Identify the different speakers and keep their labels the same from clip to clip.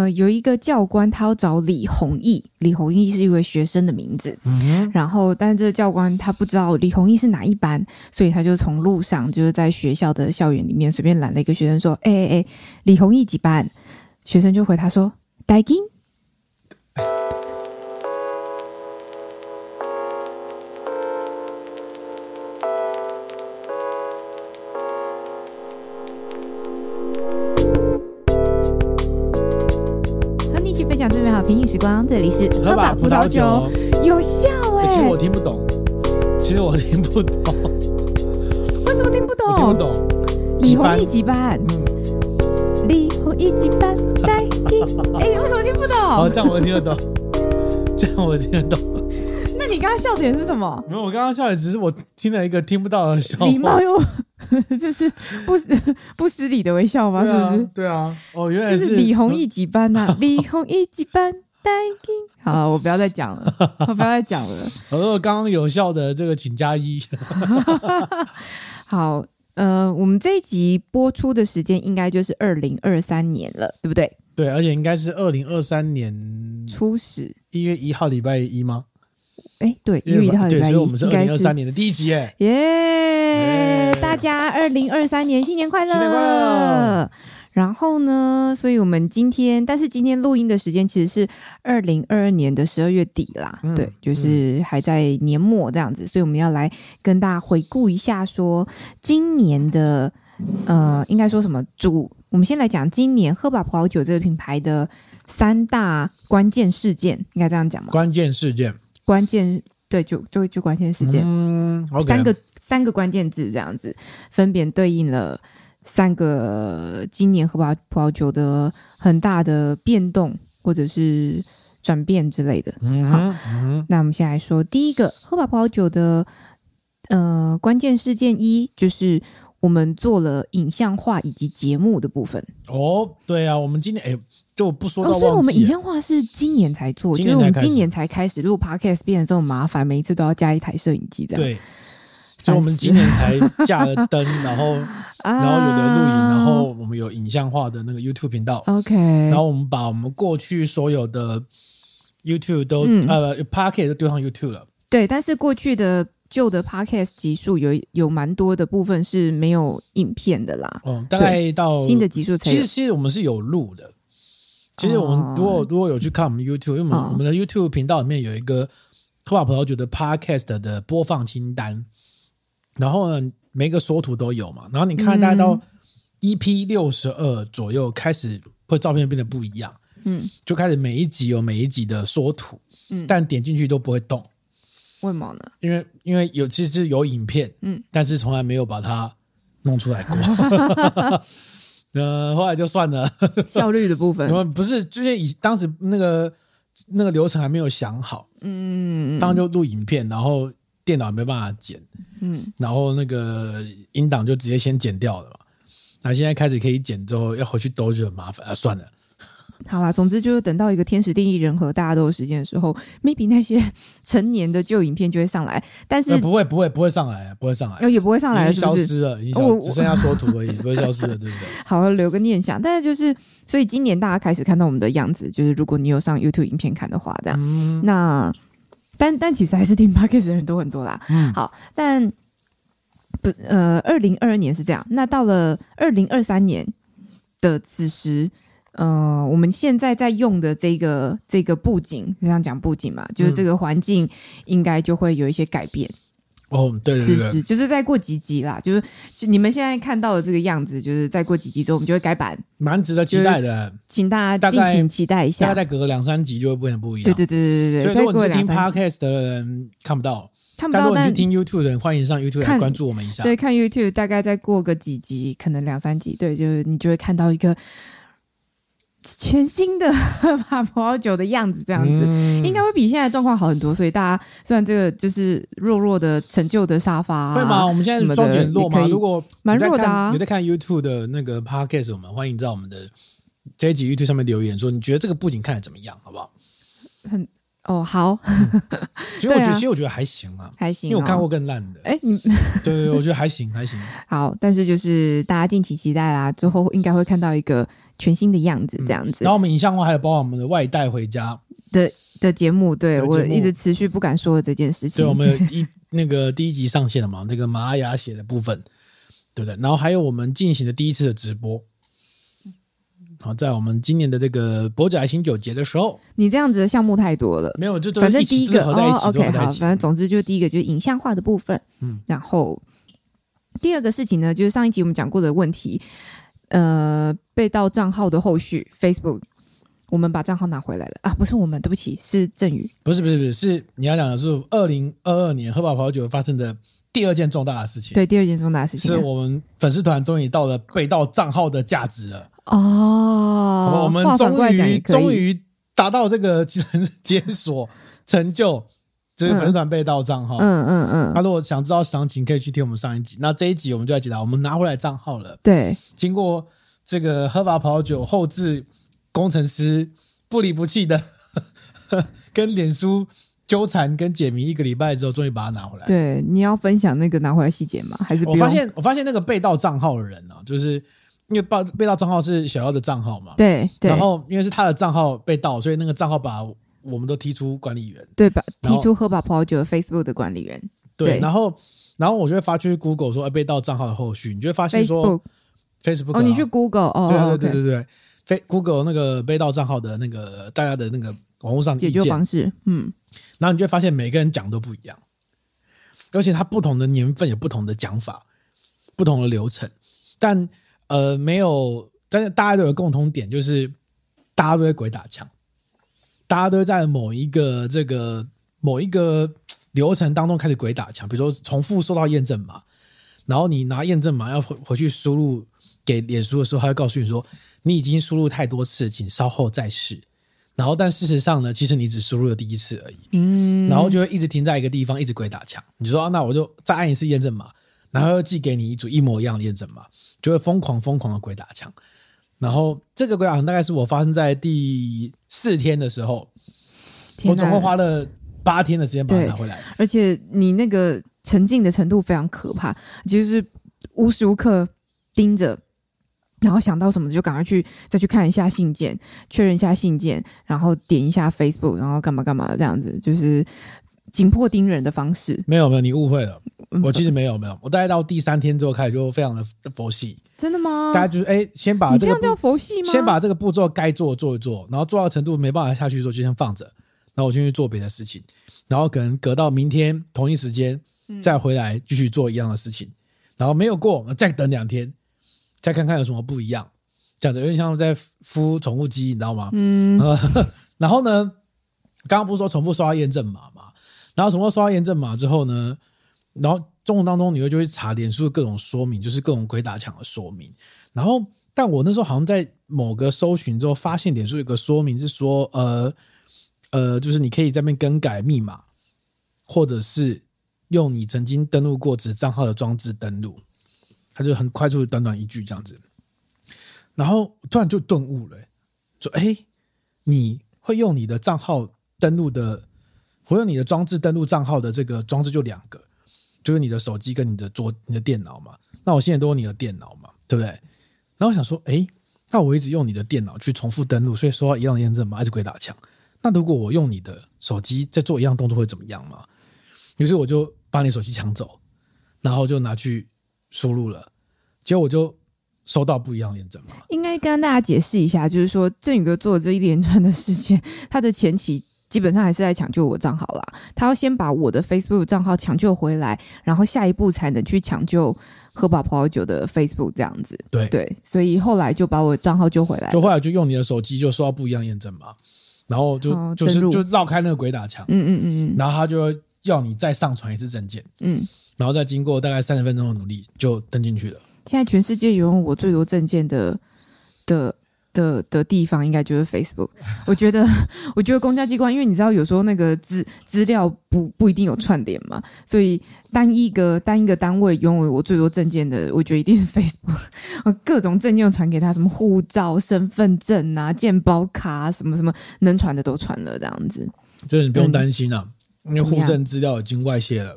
Speaker 1: 呃，有一个教官他要找李弘毅，李弘毅是一位学生的名字。嗯。然后，但是这个教官他不知道李弘毅是哪一班，所以他就从路上就是在学校的校园里面随便拦了一个学生说：“哎哎哎，李弘毅几班？”学生就回他说：“大金。”时光，这里是
Speaker 2: 喝吧葡萄酒，
Speaker 1: 有效哎、欸。
Speaker 2: 其实我听不懂，其实我听不懂，
Speaker 1: 为什么听不懂？
Speaker 2: 听不懂。
Speaker 1: 李弘毅几班？嗯，李弘毅几班？在听。哎，为什么听不懂？
Speaker 2: 哦，这样我听得懂，这样我听得懂。
Speaker 1: 那你刚刚笑点是什么？
Speaker 2: 没有，我刚刚笑点只是我听了一个听不到的笑话。
Speaker 1: 礼貌又。这是不 不失礼的微笑
Speaker 2: 吗？
Speaker 1: 是不是？
Speaker 2: 对啊。哦，原来是，
Speaker 1: 李弘毅几班呐、啊？李弘毅几班？好，我不要再讲了，我不要再讲了。
Speaker 2: 我说刚刚有效的这个，请加一。
Speaker 1: 好，呃，我们这一集播出的时间应该就是二零二三年了，对不对？
Speaker 2: 对，而且应该是二零二三年
Speaker 1: 初始
Speaker 2: 一月一号礼拜一吗？
Speaker 1: 哎，对，一月一号礼拜一，
Speaker 2: 所以我们是二零二三年的第一集耶。
Speaker 1: 耶！大家二零二三年新年快乐！新年快乐！然后呢，所以我们今天，但是今天录音的时间其实是二零二二年的十二月底啦，嗯、对，就是还在年末这样子，所以我们要来跟大家回顾一下，说今年的呃，应该说什么主？我们先来讲今年喝吧葡萄酒这个品牌的三大关键事件，应该这样讲吗？
Speaker 2: 关键事件。
Speaker 1: 关键对，就就就关键事件，嗯 okay、三个三个关键字这样子，分别对应了三个今年喝吧葡萄酒的很大的变动或者是转变之类的。嗯，好，嗯，那我们先来说第一个喝吧葡萄酒的呃关键事件一，就是我们做了影像化以及节目的部分。
Speaker 2: 哦，对啊，我们今年哎。就不说到、
Speaker 1: 哦，所以我们影像化是今年才做，就是我们今年才开始录 Podcast，变得这么麻烦，每一次都要加一台摄影机的。
Speaker 2: 对，所以我们今年才架了灯，然后然后有的录影，然后我们有影像化的那个 YouTube 频道。OK，然后我们把我们过去所有的 YouTube 都、嗯、呃 Podcast 都丢上 YouTube 了。
Speaker 1: 对，但是过去的旧的 Podcast 集数有有蛮多的部分是没有影片的啦。
Speaker 2: 嗯，大概到
Speaker 1: 新的集数才。
Speaker 2: 其实其实我们是有录的。其实我们如果如果有去看我们 YouTube，因为我们我们的 YouTube 频道里面有一个喝吧葡萄酒的 Podcast 的播放清单，然后呢，每个缩图都有嘛，然后你看大概到 EP 六十二左右开始会照片变得不一样，嗯，就开始每一集有每一集的缩图，嗯，但点进去都不会动，
Speaker 1: 为什么呢？
Speaker 2: 因为因为有其实有影片，嗯，但是从来没有把它弄出来过。呃，后来就算了，
Speaker 1: 效率的部分，
Speaker 2: 不是，就是以当时那个那个流程还没有想好，嗯，当时就录影片，然后电脑没办法剪，嗯，然后那个音档就直接先剪掉了嘛，那现在开始可以剪之后，要回去兜就很麻烦啊，算了。
Speaker 1: 好啦，总之就是等到一个天时地利人和，大家都有时间的时候，maybe 那些成年的旧影片就会上来。但是
Speaker 2: 不会不会不会上来，不会上来，
Speaker 1: 哦，也不会上来？
Speaker 2: 消失了，已经只剩下缩图而已，不会消失了，对不对？
Speaker 1: 好，留个念想。但是就是，所以今年大家开始看到我们的样子，就是如果你有上 YouTube 影片看的话，这样。嗯、那但但其实还是听 Podcast 的人多很多啦。嗯，好，但不呃，二零二二年是这样。那到了二零二三年的此时。呃，我们现在在用的这个这个布景，这样讲布景嘛，就是这个环境应该就会有一些改变。
Speaker 2: 哦，对对对，
Speaker 1: 就是再过几集啦，就是你们现在看到的这个样子，就是再过几集之后，我们就会改版，
Speaker 2: 蛮值得期待的，
Speaker 1: 请大家敬请期待一下。
Speaker 2: 大概再隔个两三集就会变得不一样。
Speaker 1: 对对对对对对。
Speaker 2: 所以如果你是听 Podcast 的人看不到，看不到，但如果你是听 YouTube 的人，欢迎上 YouTube 来关注我们一下。
Speaker 1: 对，看 YouTube 大概再过个几集，可能两三集，对，就是你就会看到一个。全新的葡萄酒的样子，这样子、嗯、应该会比现在状况好很多。所以大家虽然这个就是弱弱的陈旧的沙发、啊，
Speaker 2: 会吗？我们现在状态很弱吗？如果
Speaker 1: 蛮弱的、啊，
Speaker 2: 有在看 YouTube 的那个 Podcast，我们欢迎在我们的这一集 YouTube 上面留言，说你觉得这个布景看的怎么样，好不好？
Speaker 1: 很哦，好。
Speaker 2: 其实我觉得，啊、其实我觉得还行啊，
Speaker 1: 还行、哦。
Speaker 2: 因为我看过更烂的。哎，你 对，我觉得还行，还行。
Speaker 1: 好，但是就是大家敬请期待啦，之后应该会看到一个。全新的样子，这样子。
Speaker 2: 嗯、然后我们影像化还有包括我们的外带回家
Speaker 1: 的的节目，对，我一直持续不敢说的这件事情。
Speaker 2: 对，我们有一 那个第一集上线了嘛？这个玛雅写的部分，对不对？然后还有我们进行的第一次的直播。好，在我们今年的这个博仔新酒节的时候，
Speaker 1: 你这样子的项目太多了，
Speaker 2: 没有，就都
Speaker 1: 反正第一
Speaker 2: 个
Speaker 1: 哦，OK，好，反正总之就第一个就是影像化的部分，嗯，然后第二个事情呢，就是上一集我们讲过的问题，呃，被盗账号的后续，Facebook，我们把账号拿回来了。啊，不是我们，对不起，是振宇，
Speaker 2: 不是不是不是，是你要讲的是二零二二年喝饱葡萄酒发生的第二件重大的事情，
Speaker 1: 对，第二件重大的事情，
Speaker 2: 是我们粉丝团终于到了被盗账号的价值了。
Speaker 1: 哦，
Speaker 2: 好，我们终于终于达到这个 解锁成就，这个粉丝团被盗账号。
Speaker 1: 嗯嗯嗯。那、嗯嗯、
Speaker 2: 如果想知道详情，可以去听我们上一集。那这一集我们就来解答，我们拿回来账号了。
Speaker 1: 对，
Speaker 2: 经过这个喝法葡萄酒后置工程师不离不弃的 跟脸书纠缠跟解谜一个礼拜之后，终于把它拿回来。
Speaker 1: 对，你要分享那个拿回来细节吗？还是？
Speaker 2: 我发现我发现那个被盗账号的人呢、啊，就是。因为被被盗账号是小妖的账号嘛，
Speaker 1: 对，对，
Speaker 2: 然后因为是他的账号被盗，所以那个账号把我们都踢出管理员，
Speaker 1: 对吧？踢出喝把葡萄酒的 Facebook 的管理员，
Speaker 2: 对，对。然后然后我就会发去 Google 说，哎，被盗账号的后续，你就会发现说 Facebook，
Speaker 1: 哦，你去 Google 哦，
Speaker 2: 对对对对对，非、okay、Google 那个被盗账号的那个大家的那个网络上
Speaker 1: 解决方式，嗯，
Speaker 2: 然后你就会发现每个人讲都不一样，而且他不同的年份有不同的讲法，不同的流程，但呃没有。但是大家都有共同点，就是大家都会鬼打墙，大家都在某一个这个某一个流程当中开始鬼打墙。比如说重复收到验证码，然后你拿验证码要回回去输入给脸书的时候，他会告诉你说你已经输入太多次，请稍后再试。然后但事实上呢，其实你只输入了第一次而已。嗯，然后就会一直停在一个地方，一直鬼打墙。你说啊，那我就再按一次验证码，然后又寄给你一组一模一样的验证码，就会疯狂疯狂的鬼打墙。然后这个鬼打墙大概是我发生在第四天的时候，我总共花了八天的时间把它拿回来。
Speaker 1: 而且你那个沉浸的程度非常可怕，就是无时无刻盯着，然后想到什么就赶快去再去看一下信件，确认一下信件，然后点一下 Facebook，然后干嘛干嘛的这样子，就是紧迫盯人的方式。
Speaker 2: 没有没有，你误会了，我其实没有没有，我大概到第三天之后开始就非常的佛系。
Speaker 1: 真的吗？
Speaker 2: 大家就是哎，先把这个
Speaker 1: 这叫佛系吗？
Speaker 2: 先把这个步骤该做做一做，然后做到程度没办法下去的时候就先放着，然后我先去做别的事情，然后可能隔到明天同一时间再回来继续做一样的事情，嗯、然后没有过再等两天，再看看有什么不一样，这样子有点像在孵宠物鸡，你知道吗？嗯。然后呢，刚刚不是说重复刷验证码嘛？然后重复刷验证码之后呢，然后。中文当中，你会就会查脸书的各种说明，就是各种鬼打墙的说明。然后，但我那时候好像在某个搜寻之后，发现脸书有个说明是说，呃呃，就是你可以在那边更改密码，或者是用你曾经登录过子账号的装置登录。他就很快速短短一句这样子，然后突然就顿悟了，说：“哎，你会用你的账号登录的，我用你的装置登录账号的这个装置就两个。”就是你的手机跟你的桌、你的电脑嘛，那我现在都用你的电脑嘛，对不对？然后我想说，哎，那我一直用你的电脑去重复登录，所以收到一样的验证码，还是鬼打墙。那如果我用你的手机在做一样动作会怎么样嘛？于是我就把你手机抢走，然后就拿去输入了，结果我就收到不一样验证码。
Speaker 1: 应该跟大家解释一下，就是说振宇哥做的这一连串的事件，他的前期。基本上还是在抢救我账号啦，他要先把我的 Facebook 账号抢救回来，然后下一步才能去抢救喝饱葡萄酒的 Facebook 这样子。
Speaker 2: 对。
Speaker 1: 对，所以后来就把我账号救回来，
Speaker 2: 就后来就用你的手机就收到不一样验证码，然后就、哦、就是就绕开那个鬼打墙，
Speaker 1: 嗯嗯嗯嗯，
Speaker 2: 然后他就要你再上传一次证件，嗯，然后再经过大概三十分钟的努力就登进去了。
Speaker 1: 现在全世界拥有我最多证件的的。的的地方应该就是 Facebook，我觉得，我觉得公家机关，因为你知道有时候那个资资料不不一定有串联嘛，所以单一个单一个单位拥有我最多证件的，我觉得一定是 Facebook，各种证件传给他，什么护照、身份证啊、健保卡，什么什么能传的都传了，这样子。
Speaker 2: 这你不用担心啊，嗯、因为户政资料已经外泄了，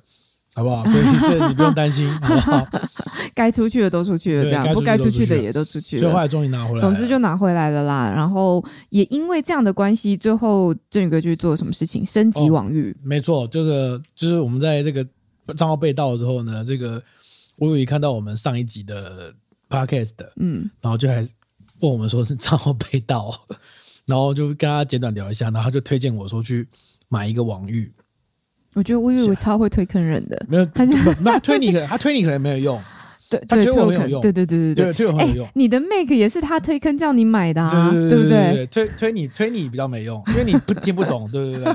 Speaker 2: 好不好？所以这你不用担心，好不好？
Speaker 1: 该出去的都出去了，这样不该出去的也都出去了。
Speaker 2: 最后来终于拿回来，
Speaker 1: 总之就拿回来了啦。然后也因为这样的关系，最后振宇哥去做什么事情？升级网域。
Speaker 2: 哦、没错，这个就是我们在这个账号被盗之后呢，这个我有一看到我们上一集的 podcast，嗯，然后就还问我们说是账号被盗，然后就跟他简短聊一下，然后他就推荐我说去买一个网域。
Speaker 1: 我觉得我以为我超会推坑人的，
Speaker 2: 没有，他推你可能他推你可能没有用。
Speaker 1: 对，
Speaker 2: 他推我很有用，
Speaker 1: 对对对对对，
Speaker 2: 推我很有用。
Speaker 1: 你的 Make 也是他推坑叫你买的啊，
Speaker 2: 对
Speaker 1: 不对？
Speaker 2: 推推你推你比较没用，因为你不听不懂，对 不对？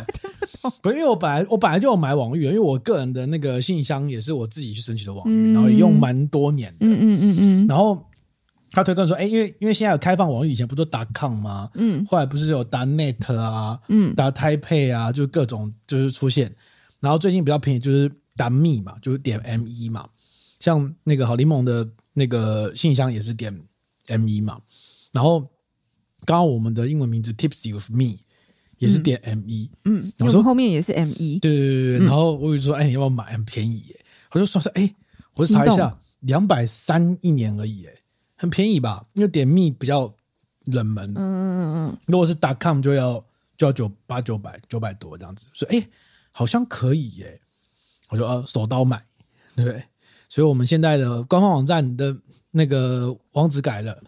Speaker 2: 不，因为我本来我本来就有买网域，因为我个人的那个信箱也是我自己去申请的网域，然后也用蛮多年的，嗯嗯嗯嗯。然后他推坑说，哎，因为因为现在有开放网域，以前不都 .com 吗？嗯，后来不是有打 .net 啊，嗯，.taipei 啊，就各种就是出现。然后最近比较便宜就是 .me 嘛，就是点 M 一嘛。像那个好柠檬的那个信箱也是点 M 一嘛，然后刚刚我们的英文名字 Tipsy with me 也是点 M 一
Speaker 1: 嗯，我说后面也是 M 一
Speaker 2: 对对对对，然后我就说，哎，你要不要买？很便宜耶，我就说是，哎，我就查一下，两百三一年而已，哎，很便宜吧？因为点 me 比较冷门，嗯嗯嗯嗯，如果是 .com 就要就要九八九百九百多这样子，所以哎，好像可以耶，我就呃手刀买，对不对？所以，我们现在的官方网站的那个网址改了。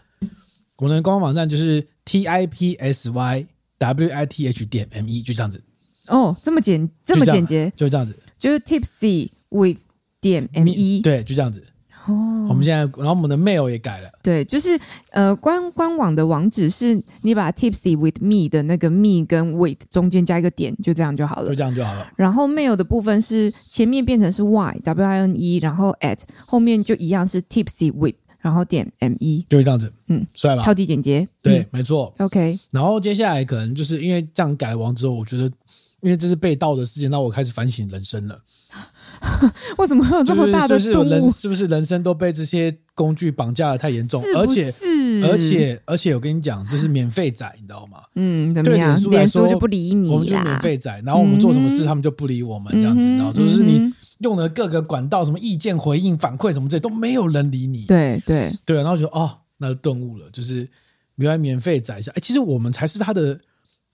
Speaker 2: 我们的官方网站就是 t i p s y w i t h 点 m e，就这样子。
Speaker 1: 哦，这么简，这么简洁，
Speaker 2: 就这样子，
Speaker 1: 就是 tipsy with 点 m e，
Speaker 2: 对，就这样子。哦，我们现在，然后我们的 mail 也改了。
Speaker 1: 对，就是呃，官官网的网址是你把 tipsy with me 的那个 me 跟 with 中间加一个点，就这样就好了。
Speaker 2: 就这样就好了。
Speaker 1: 然后 mail 的部分是前面变成是 y w i n e，然后 at 后面就一样是 tipsy with，然后点 m e，
Speaker 2: 就是这样子。嗯，帅吧？
Speaker 1: 超级简洁。
Speaker 2: 对，
Speaker 1: 嗯、
Speaker 2: 没错。
Speaker 1: OK。
Speaker 2: 然后接下来可能就是因为这样改完之后，我觉得因为这是被盗的事件，那我开始反省人生了。
Speaker 1: 为什么会有这么大的
Speaker 2: 是，是，是人是不是人生都被这些工具绑架的太严重？而且而且而且我跟你讲，这是免费仔，你知道吗？
Speaker 1: 嗯，
Speaker 2: 对脸书
Speaker 1: 来说就不理你，
Speaker 2: 我们就免费仔，然后我们做什么事，他们就不理我们，这样子，然后就是你用的各个管道，什么意见回应、反馈什么这都没有人理你。
Speaker 1: 对对
Speaker 2: 对，然后就哦，那就顿悟了，就是原来免费仔一下，哎，其实我们才是他的，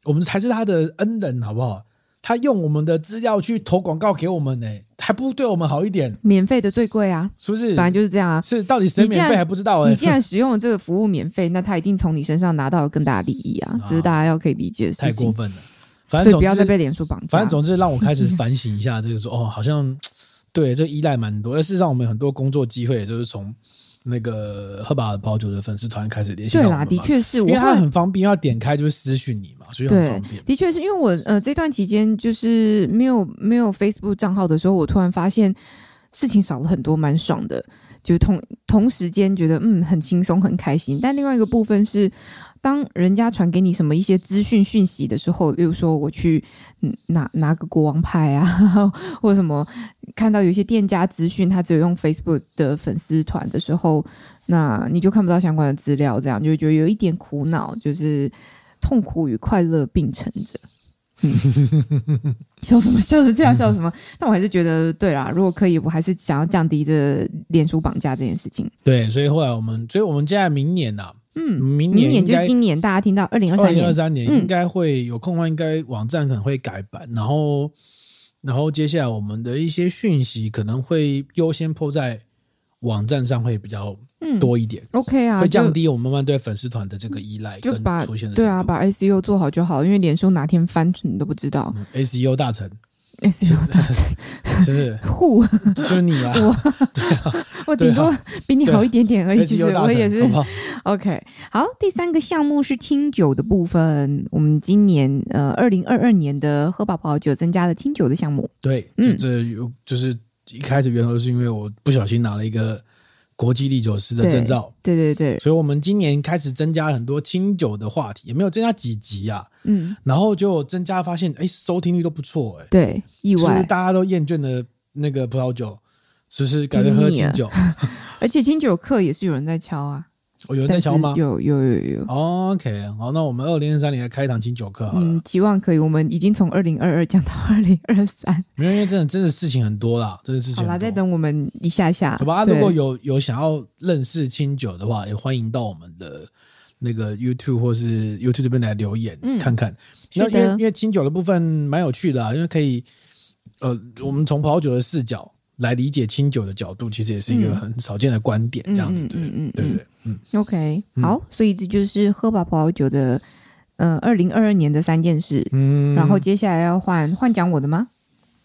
Speaker 2: 我们才是他的恩人，好不好？他用我们的资料去投广告给我们呢，还不如对我们好一点。
Speaker 1: 免费的最贵啊，
Speaker 2: 是不是？
Speaker 1: 本来就是这样啊。
Speaker 2: 是，到底谁免费还不知道哎。
Speaker 1: 你既然使用了这个服务免费，那他一定从你身上拿到了更大的利益啊，这是大家要可以理解的事情。
Speaker 2: 太过分了，反正总
Speaker 1: 不要再被脸书绑架。
Speaker 2: 反正总之让我开始反省一下，这个说哦，好像对这依赖蛮多，而事实上我们很多工作机会也就是从。那个喝吧葡萄酒的粉丝团开始联系
Speaker 1: 对啦，的确是，
Speaker 2: 因为他很方便，要点开就是私讯你嘛，所以很方便。
Speaker 1: 的确是因为我呃这段期间就是没有没有 Facebook 账号的时候，我突然发现事情少了很多，蛮爽的，就同同时间觉得嗯很轻松很开心。但另外一个部分是。当人家传给你什么一些资讯讯息的时候，例如说我去拿拿个国王牌啊，或者什么看到有一些店家资讯，他只有用 Facebook 的粉丝团的时候，那你就看不到相关的资料，这样就觉得有一点苦恼，就是痛苦与快乐并存着。嗯、笑什么？笑成这样笑什么？但我还是觉得，对啦，如果可以，我还是想要降低这脸书绑架这件事情。
Speaker 2: 对，所以后来我们，所以我们现在明年呢、啊。
Speaker 1: 嗯，明年，明年就今年，大家听到二零二三年，
Speaker 2: 二零二三年应该会有空的话，应该网站可能会改版，嗯、然后，然后接下来我们的一些讯息可能会优先 po 在网站上，会比较多一点。
Speaker 1: 嗯、OK 啊，
Speaker 2: 会降低我们慢慢对粉丝团的这个依赖，
Speaker 1: 就把
Speaker 2: 出现的
Speaker 1: 对啊，把 SEO 做好就好，因为连书哪天翻你都不知道。
Speaker 2: 嗯、SEO 大臣。
Speaker 1: S U 大神，
Speaker 2: 是
Speaker 1: 护，
Speaker 2: 就是你啊！我，对啊，
Speaker 1: 我顶多比你好一点点而已。其实我也是。
Speaker 2: 好
Speaker 1: OK，好，第三个项目是清酒的部分。我们今年呃，二零二二年的喝吧葡萄酒增加了清酒的项目。
Speaker 2: 对，这这有就是一开始源头是因为我不小心拿了一个。国际烈酒师的证照，
Speaker 1: 对对对，
Speaker 2: 所以我们今年开始增加了很多清酒的话题，也没有增加几集啊，嗯，然后就增加发现，哎，收听率都不错，哎，
Speaker 1: 对，意外，
Speaker 2: 大家都厌倦了那个葡萄酒，是不是改成喝清酒？
Speaker 1: 而且清酒课也是有人在敲啊，
Speaker 2: 哦，有人在敲吗？
Speaker 1: 有有有有。
Speaker 2: OK，好，那我们二零二三年来开一堂清酒课好了。嗯，
Speaker 1: 期望可以。我们已经从二零二二讲到二零二三，
Speaker 2: 没有，因为真的真的事情很多啦，真的事情很多。
Speaker 1: 好啦，再等我们一下下。
Speaker 2: 好吧，如果有有想要认识清酒的话，也欢迎到我们的那个 YouTube 或是 YouTube 这边来留言、嗯、看看。那因为因为清酒的部分蛮有趣的啊，因为可以呃，我们从葡萄酒的视角。来理解清酒的角度，其实也是一个很少见的观点，这样子，对，嗯对不对？嗯
Speaker 1: ，OK，好，所以这就是喝吧葡萄酒的，呃，二零二二年的三件事。嗯，然后接下来要换换讲我的吗？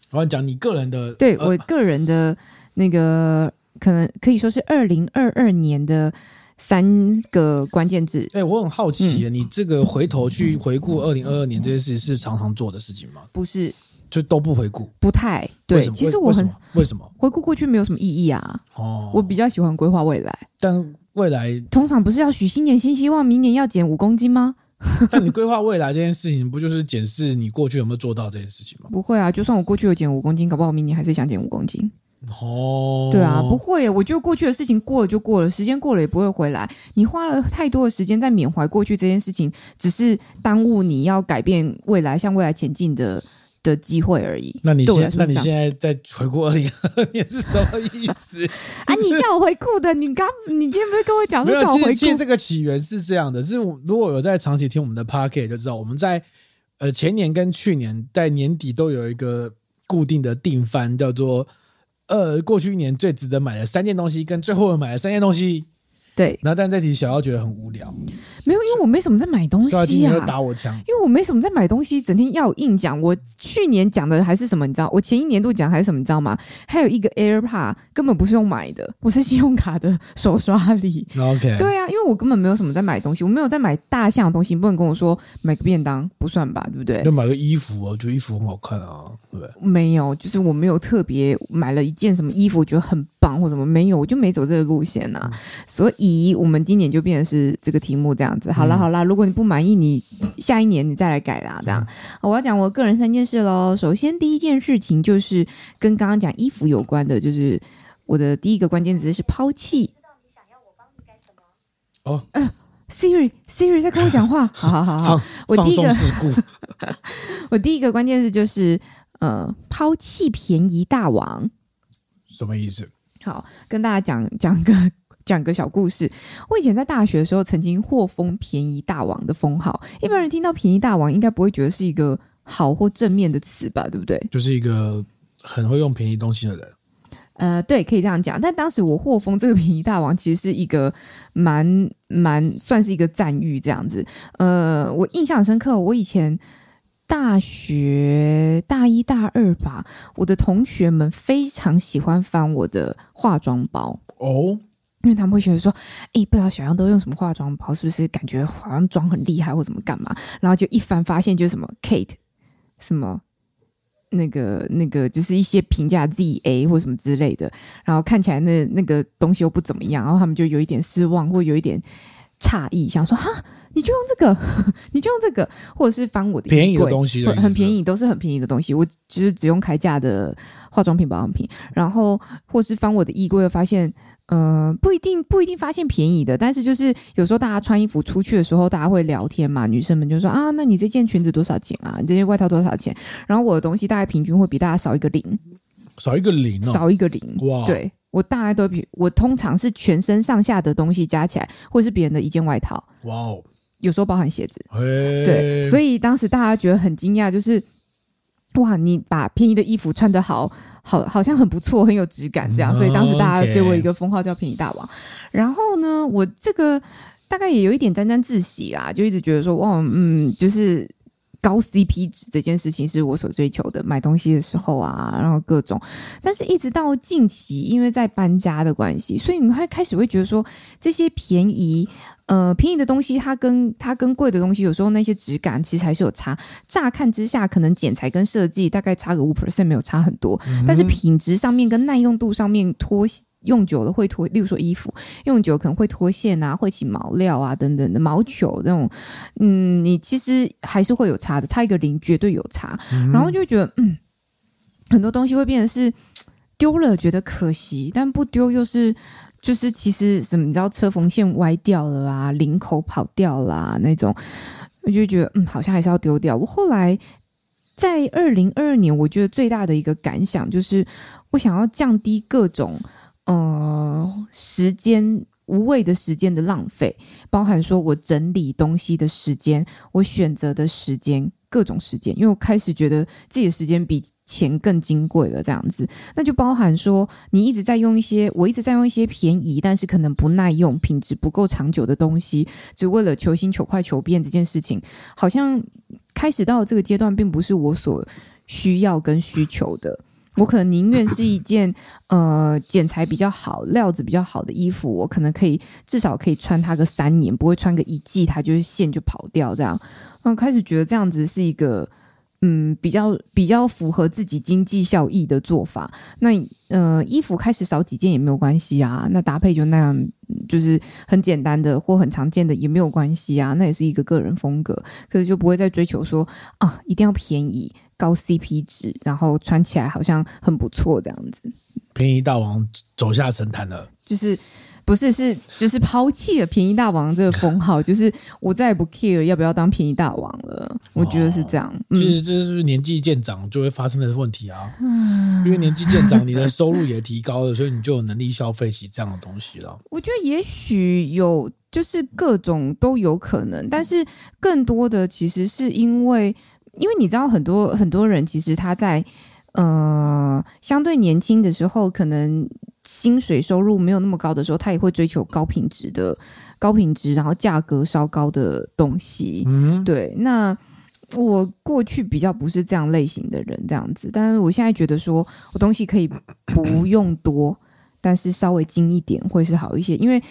Speaker 2: 换讲你个人的，
Speaker 1: 对我个人的那个，可能可以说是二零二二年的三个关键字。
Speaker 2: 哎，我很好奇，你这个回头去回顾二零二二年这些事，是常常做的事情吗？
Speaker 1: 不是。
Speaker 2: 就都不回顾，
Speaker 1: 不太对。其实我很
Speaker 2: 为什么
Speaker 1: 回顾过去没有什么意义啊？哦，我比较喜欢规划未来。
Speaker 2: 但未来
Speaker 1: 通常不是要许新年新希望，明年要减五公斤吗？
Speaker 2: 但你规划未来这件事情，不就是检视你过去有没有做到这件事情吗？
Speaker 1: 不会啊，就算我过去有减五公斤，搞不好明年还是想减五公斤。哦，对啊，不会。我觉得过去的事情过了就过了，时间过了也不会回来。你花了太多的时间在缅怀过去这件事情，只是耽误你要改变未来、向未来前进的。的机会而已。
Speaker 2: 那你现那你现在在回顾二零二二年是什么意思？
Speaker 1: 啊，你叫我回顾的，你刚你今天不是跟我讲说叫我回顾？
Speaker 2: 其实这个起源是这样的，是如果有在长期听我们的 Podcast 就知道，我们在呃前年跟去年在年底都有一个固定的定番，叫做呃过去一年最值得买的三件东西，跟最后买的三件东西。
Speaker 1: 对，
Speaker 2: 然后但这题小妖觉得很无聊，
Speaker 1: 没有，因为我没什么在买东西啊。
Speaker 2: 今天打我枪，
Speaker 1: 因为我没什么在买东西，整天要硬讲。我去年讲的还是什么，你知道？我前一年度讲还是什么，你知道吗？还有一个 AirPod 根本不是用买的，我是信用卡的手刷礼。
Speaker 2: OK，
Speaker 1: 对啊，因为我根本没有什么在买东西，我没有在买大项的东西，你不能跟我说买个便当不算吧，对不对？
Speaker 2: 就买个衣服啊，我觉得衣服很好看啊，对不对？
Speaker 1: 没有，就是我没有特别买了一件什么衣服，我觉得很棒或什么，没有，我就没走这个路线啊。嗯、所以我们今年就变成是这个题目这样子。好啦好啦，如果你不满意，你下一年你再来改啦。这样，我要讲我个人三件事喽。首先，第一件事情就是跟刚刚讲衣服有关的，就是我的第一个关键词是抛弃。知道你想要我帮你改什么？哦，呃，Siri Siri 在跟我讲话。好好好好，我第一个 我第一个关键字就是呃，抛弃便宜大王。
Speaker 2: 什么意思？
Speaker 1: 好，跟大家讲讲个。讲个小故事，我以前在大学的时候曾经获封“便宜大王”的封号。一般人听到“便宜大王”，应该不会觉得是一个好或正面的词吧？对不对？
Speaker 2: 就是一个很会用便宜东西的人。
Speaker 1: 呃，对，可以这样讲。但当时我获封这个“便宜大王”，其实是一个蛮蛮算是一个赞誉这样子。呃，我印象深刻，我以前大学大一大二吧，我的同学们非常喜欢翻我的化妆包哦。因为他们会觉得说，诶，不知道小样都用什么化妆包，是不是感觉好像妆很厉害或怎么干嘛？然后就一翻发现就是什么 Kate，什么那个那个就是一些评价 ZA 或什么之类的，然后看起来那那个东西又不怎么样，然后他们就有一点失望或有一点诧异，想说哈，你就用这个，你就用这个，或者是翻我的
Speaker 2: 便宜的东西的，
Speaker 1: 很便宜，都是很便宜的东西，我就是只用开价的化妆品保养品，然后或是翻我的衣柜，发现。呃，不一定不一定发现便宜的，但是就是有时候大家穿衣服出去的时候，大家会聊天嘛，女生们就说啊，那你这件裙子多少钱啊？你这件外套多少钱？然后我的东西大概平均会比大家少一个零，
Speaker 2: 少一个零哦，
Speaker 1: 少一个零哇！对，我大概都比我通常是全身上下的东西加起来，或是别人的一件外套哇哦，有时候包含鞋子，对，所以当时大家觉得很惊讶，就是哇，你把便宜的衣服穿得好。好，好像很不错，很有质感，这样，所以当时大家给我一个封号叫“便宜大王”。然后呢，我这个大概也有一点沾沾自喜啦，就一直觉得说，哇，嗯，就是高 CP 值这件事情是我所追求的。买东西的时候啊，然后各种，但是一直到近期，因为在搬家的关系，所以你会开始会觉得说，这些便宜。呃，便宜的东西，它跟它跟贵的东西，有时候那些质感其实还是有差。乍看之下，可能剪裁跟设计大概差个五 percent，没有差很多。嗯、但是品质上面跟耐用度上面脱用久了会脱，例如说衣服用久可能会脱线啊，会起毛料啊等等的毛球那种。嗯，你其实还是会有差的，差一个零绝对有差。嗯、然后就觉得，嗯，很多东西会变成是丢了觉得可惜，但不丢又是。就是其实什么，你知道车缝线歪掉了啊，领口跑掉了，那种，我就觉得嗯，好像还是要丢掉。我后来在二零二二年，我觉得最大的一个感想就是，我想要降低各种呃时间。无谓的时间的浪费，包含说我整理东西的时间，我选择的时间，各种时间，因为我开始觉得自己的时间比钱更金贵了，这样子，那就包含说你一直在用一些，我一直在用一些便宜，但是可能不耐用、品质不够长久的东西，只为了求新、求快、求变这件事情，好像开始到这个阶段，并不是我所需要跟需求的。我可能宁愿是一件 呃剪裁比较好、料子比较好的衣服，我可能可以至少可以穿它个三年，不会穿个一季它就是线就跑掉这样。嗯开始觉得这样子是一个嗯比较比较符合自己经济效益的做法。那呃衣服开始少几件也没有关系啊，那搭配就那样，就是很简单的或很常见的也没有关系啊，那也是一个个人风格，可是就不会再追求说啊一定要便宜。高 CP 值，然后穿起来好像很不错，这样子。
Speaker 2: 便宜大王走下神坛了，
Speaker 1: 就是不是是就是抛弃了便宜大王这个封号，就是我再也不 care 要不要当便宜大王了。我觉得是这样。
Speaker 2: 哦嗯、其实这是年纪渐长就会发生的问题啊。嗯，因为年纪渐长，你的 收入也提高了，所以你就有能力消费起这样的东西了。
Speaker 1: 我觉得也许有，就是各种都有可能，但是更多的其实是因为。因为你知道，很多很多人其实他在呃相对年轻的时候，可能薪水收入没有那么高的时候，他也会追求高品质的高品质，然后价格稍高的东西。嗯，对。那我过去比较不是这样类型的人，这样子。但是我现在觉得说，我东西可以不用多，但是稍微精一点会是好一些，因为。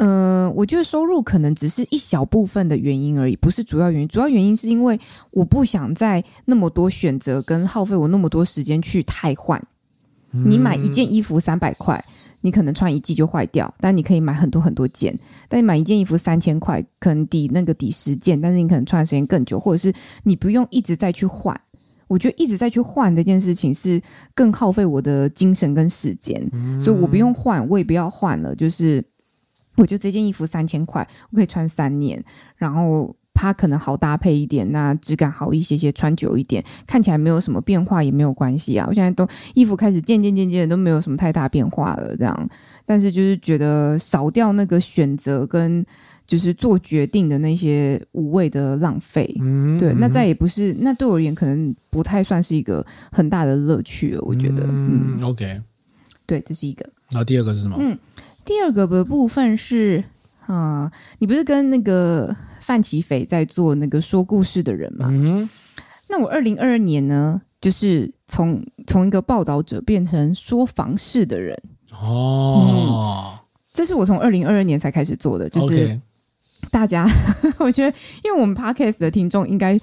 Speaker 1: 嗯、呃，我觉得收入可能只是一小部分的原因而已，不是主要原因。主要原因是因为我不想再那么多选择跟耗费我那么多时间去汰换。你买一件衣服三百块，你可能穿一季就坏掉，但你可以买很多很多件。但你买一件衣服三千块，可能抵那个抵十件，但是你可能穿的时间更久，或者是你不用一直再去换。我觉得一直在去换这件事情是更耗费我的精神跟时间，所以我不用换，我也不要换了，就是。我觉得这件衣服三千块，我可以穿三年，然后它可能好搭配一点，那质感好一些些，穿久一点，看起来没有什么变化也没有关系啊。我现在都衣服开始渐渐渐渐都没有什么太大变化了，这样。但是就是觉得少掉那个选择跟就是做决定的那些无谓的浪费，嗯，对，那再也不是，那对我而言可能不太算是一个很大的乐趣了。我觉得，嗯，
Speaker 2: 嗯，OK，
Speaker 1: 对，这是一个。
Speaker 2: 然后第二个是什么？嗯。
Speaker 1: 第二个的部分是，啊、呃，你不是跟那个范琪斐在做那个说故事的人吗？嗯、那我二零二二年呢，就是从从一个报道者变成说房事的人哦、嗯。这是我从二零二二年才开始做的，就是大家 我觉得，因为我们 Podcast 的听众应该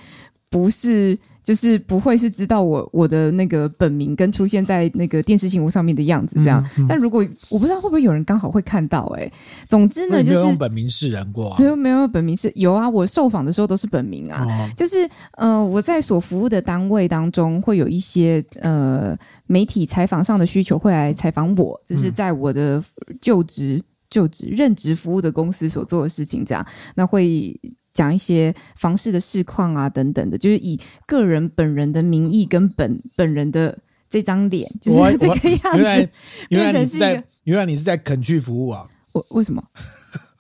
Speaker 1: 不是。就是不会是知道我我的那个本名跟出现在那个电视新闻上面的样子这样，嗯嗯、但如果我不知道会不会有人刚好会看到哎、欸，总之呢就是用
Speaker 2: 本名示人过、啊，
Speaker 1: 没有没有本名是有啊，我受访的时候都是本名啊，哦、就是呃我在所服务的单位当中会有一些呃媒体采访上的需求会来采访我，这、就是在我的就职就职任职服务的公司所做的事情这样，那会。讲一些房事的事况啊，等等的，就是以个人本人的名义跟本本人的这张脸，就是这个样子。原来
Speaker 2: 原来你是在原来你是在肯去服务啊？
Speaker 1: 我为什么？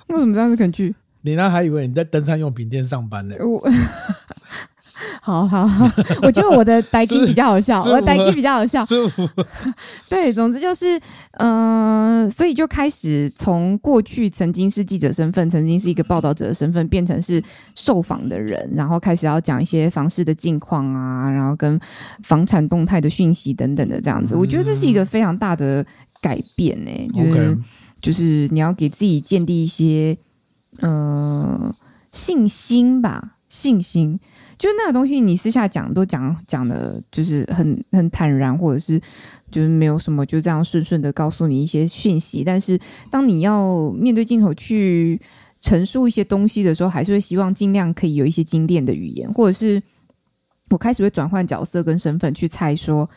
Speaker 1: 为什么这样子肯去？
Speaker 2: 你那还以为你在登山用品店上班呢？我。
Speaker 1: 好好好，我觉得我的呆机比较好笑，我的呆机比较好笑。对，总之就是，嗯、呃，所以就开始从过去曾经是记者身份，曾经是一个报道者的身份，变成是受访的人，然后开始要讲一些房市的近况啊，然后跟房产动态的讯息等等的这样子。我觉得这是一个非常大的改变呢、欸，就是 Okay. 就是你要给自己建立一些嗯、呃、信心吧，信心。就那个东西，你私下讲都讲讲的，就是很很坦然，或者是就是没有什么，就这样顺顺的告诉你一些讯息。但是当你要面对镜头去陈述一些东西的时候，还是会希望尽量可以有一些经典的语言，或者是我开始会转换角色跟身份去猜说，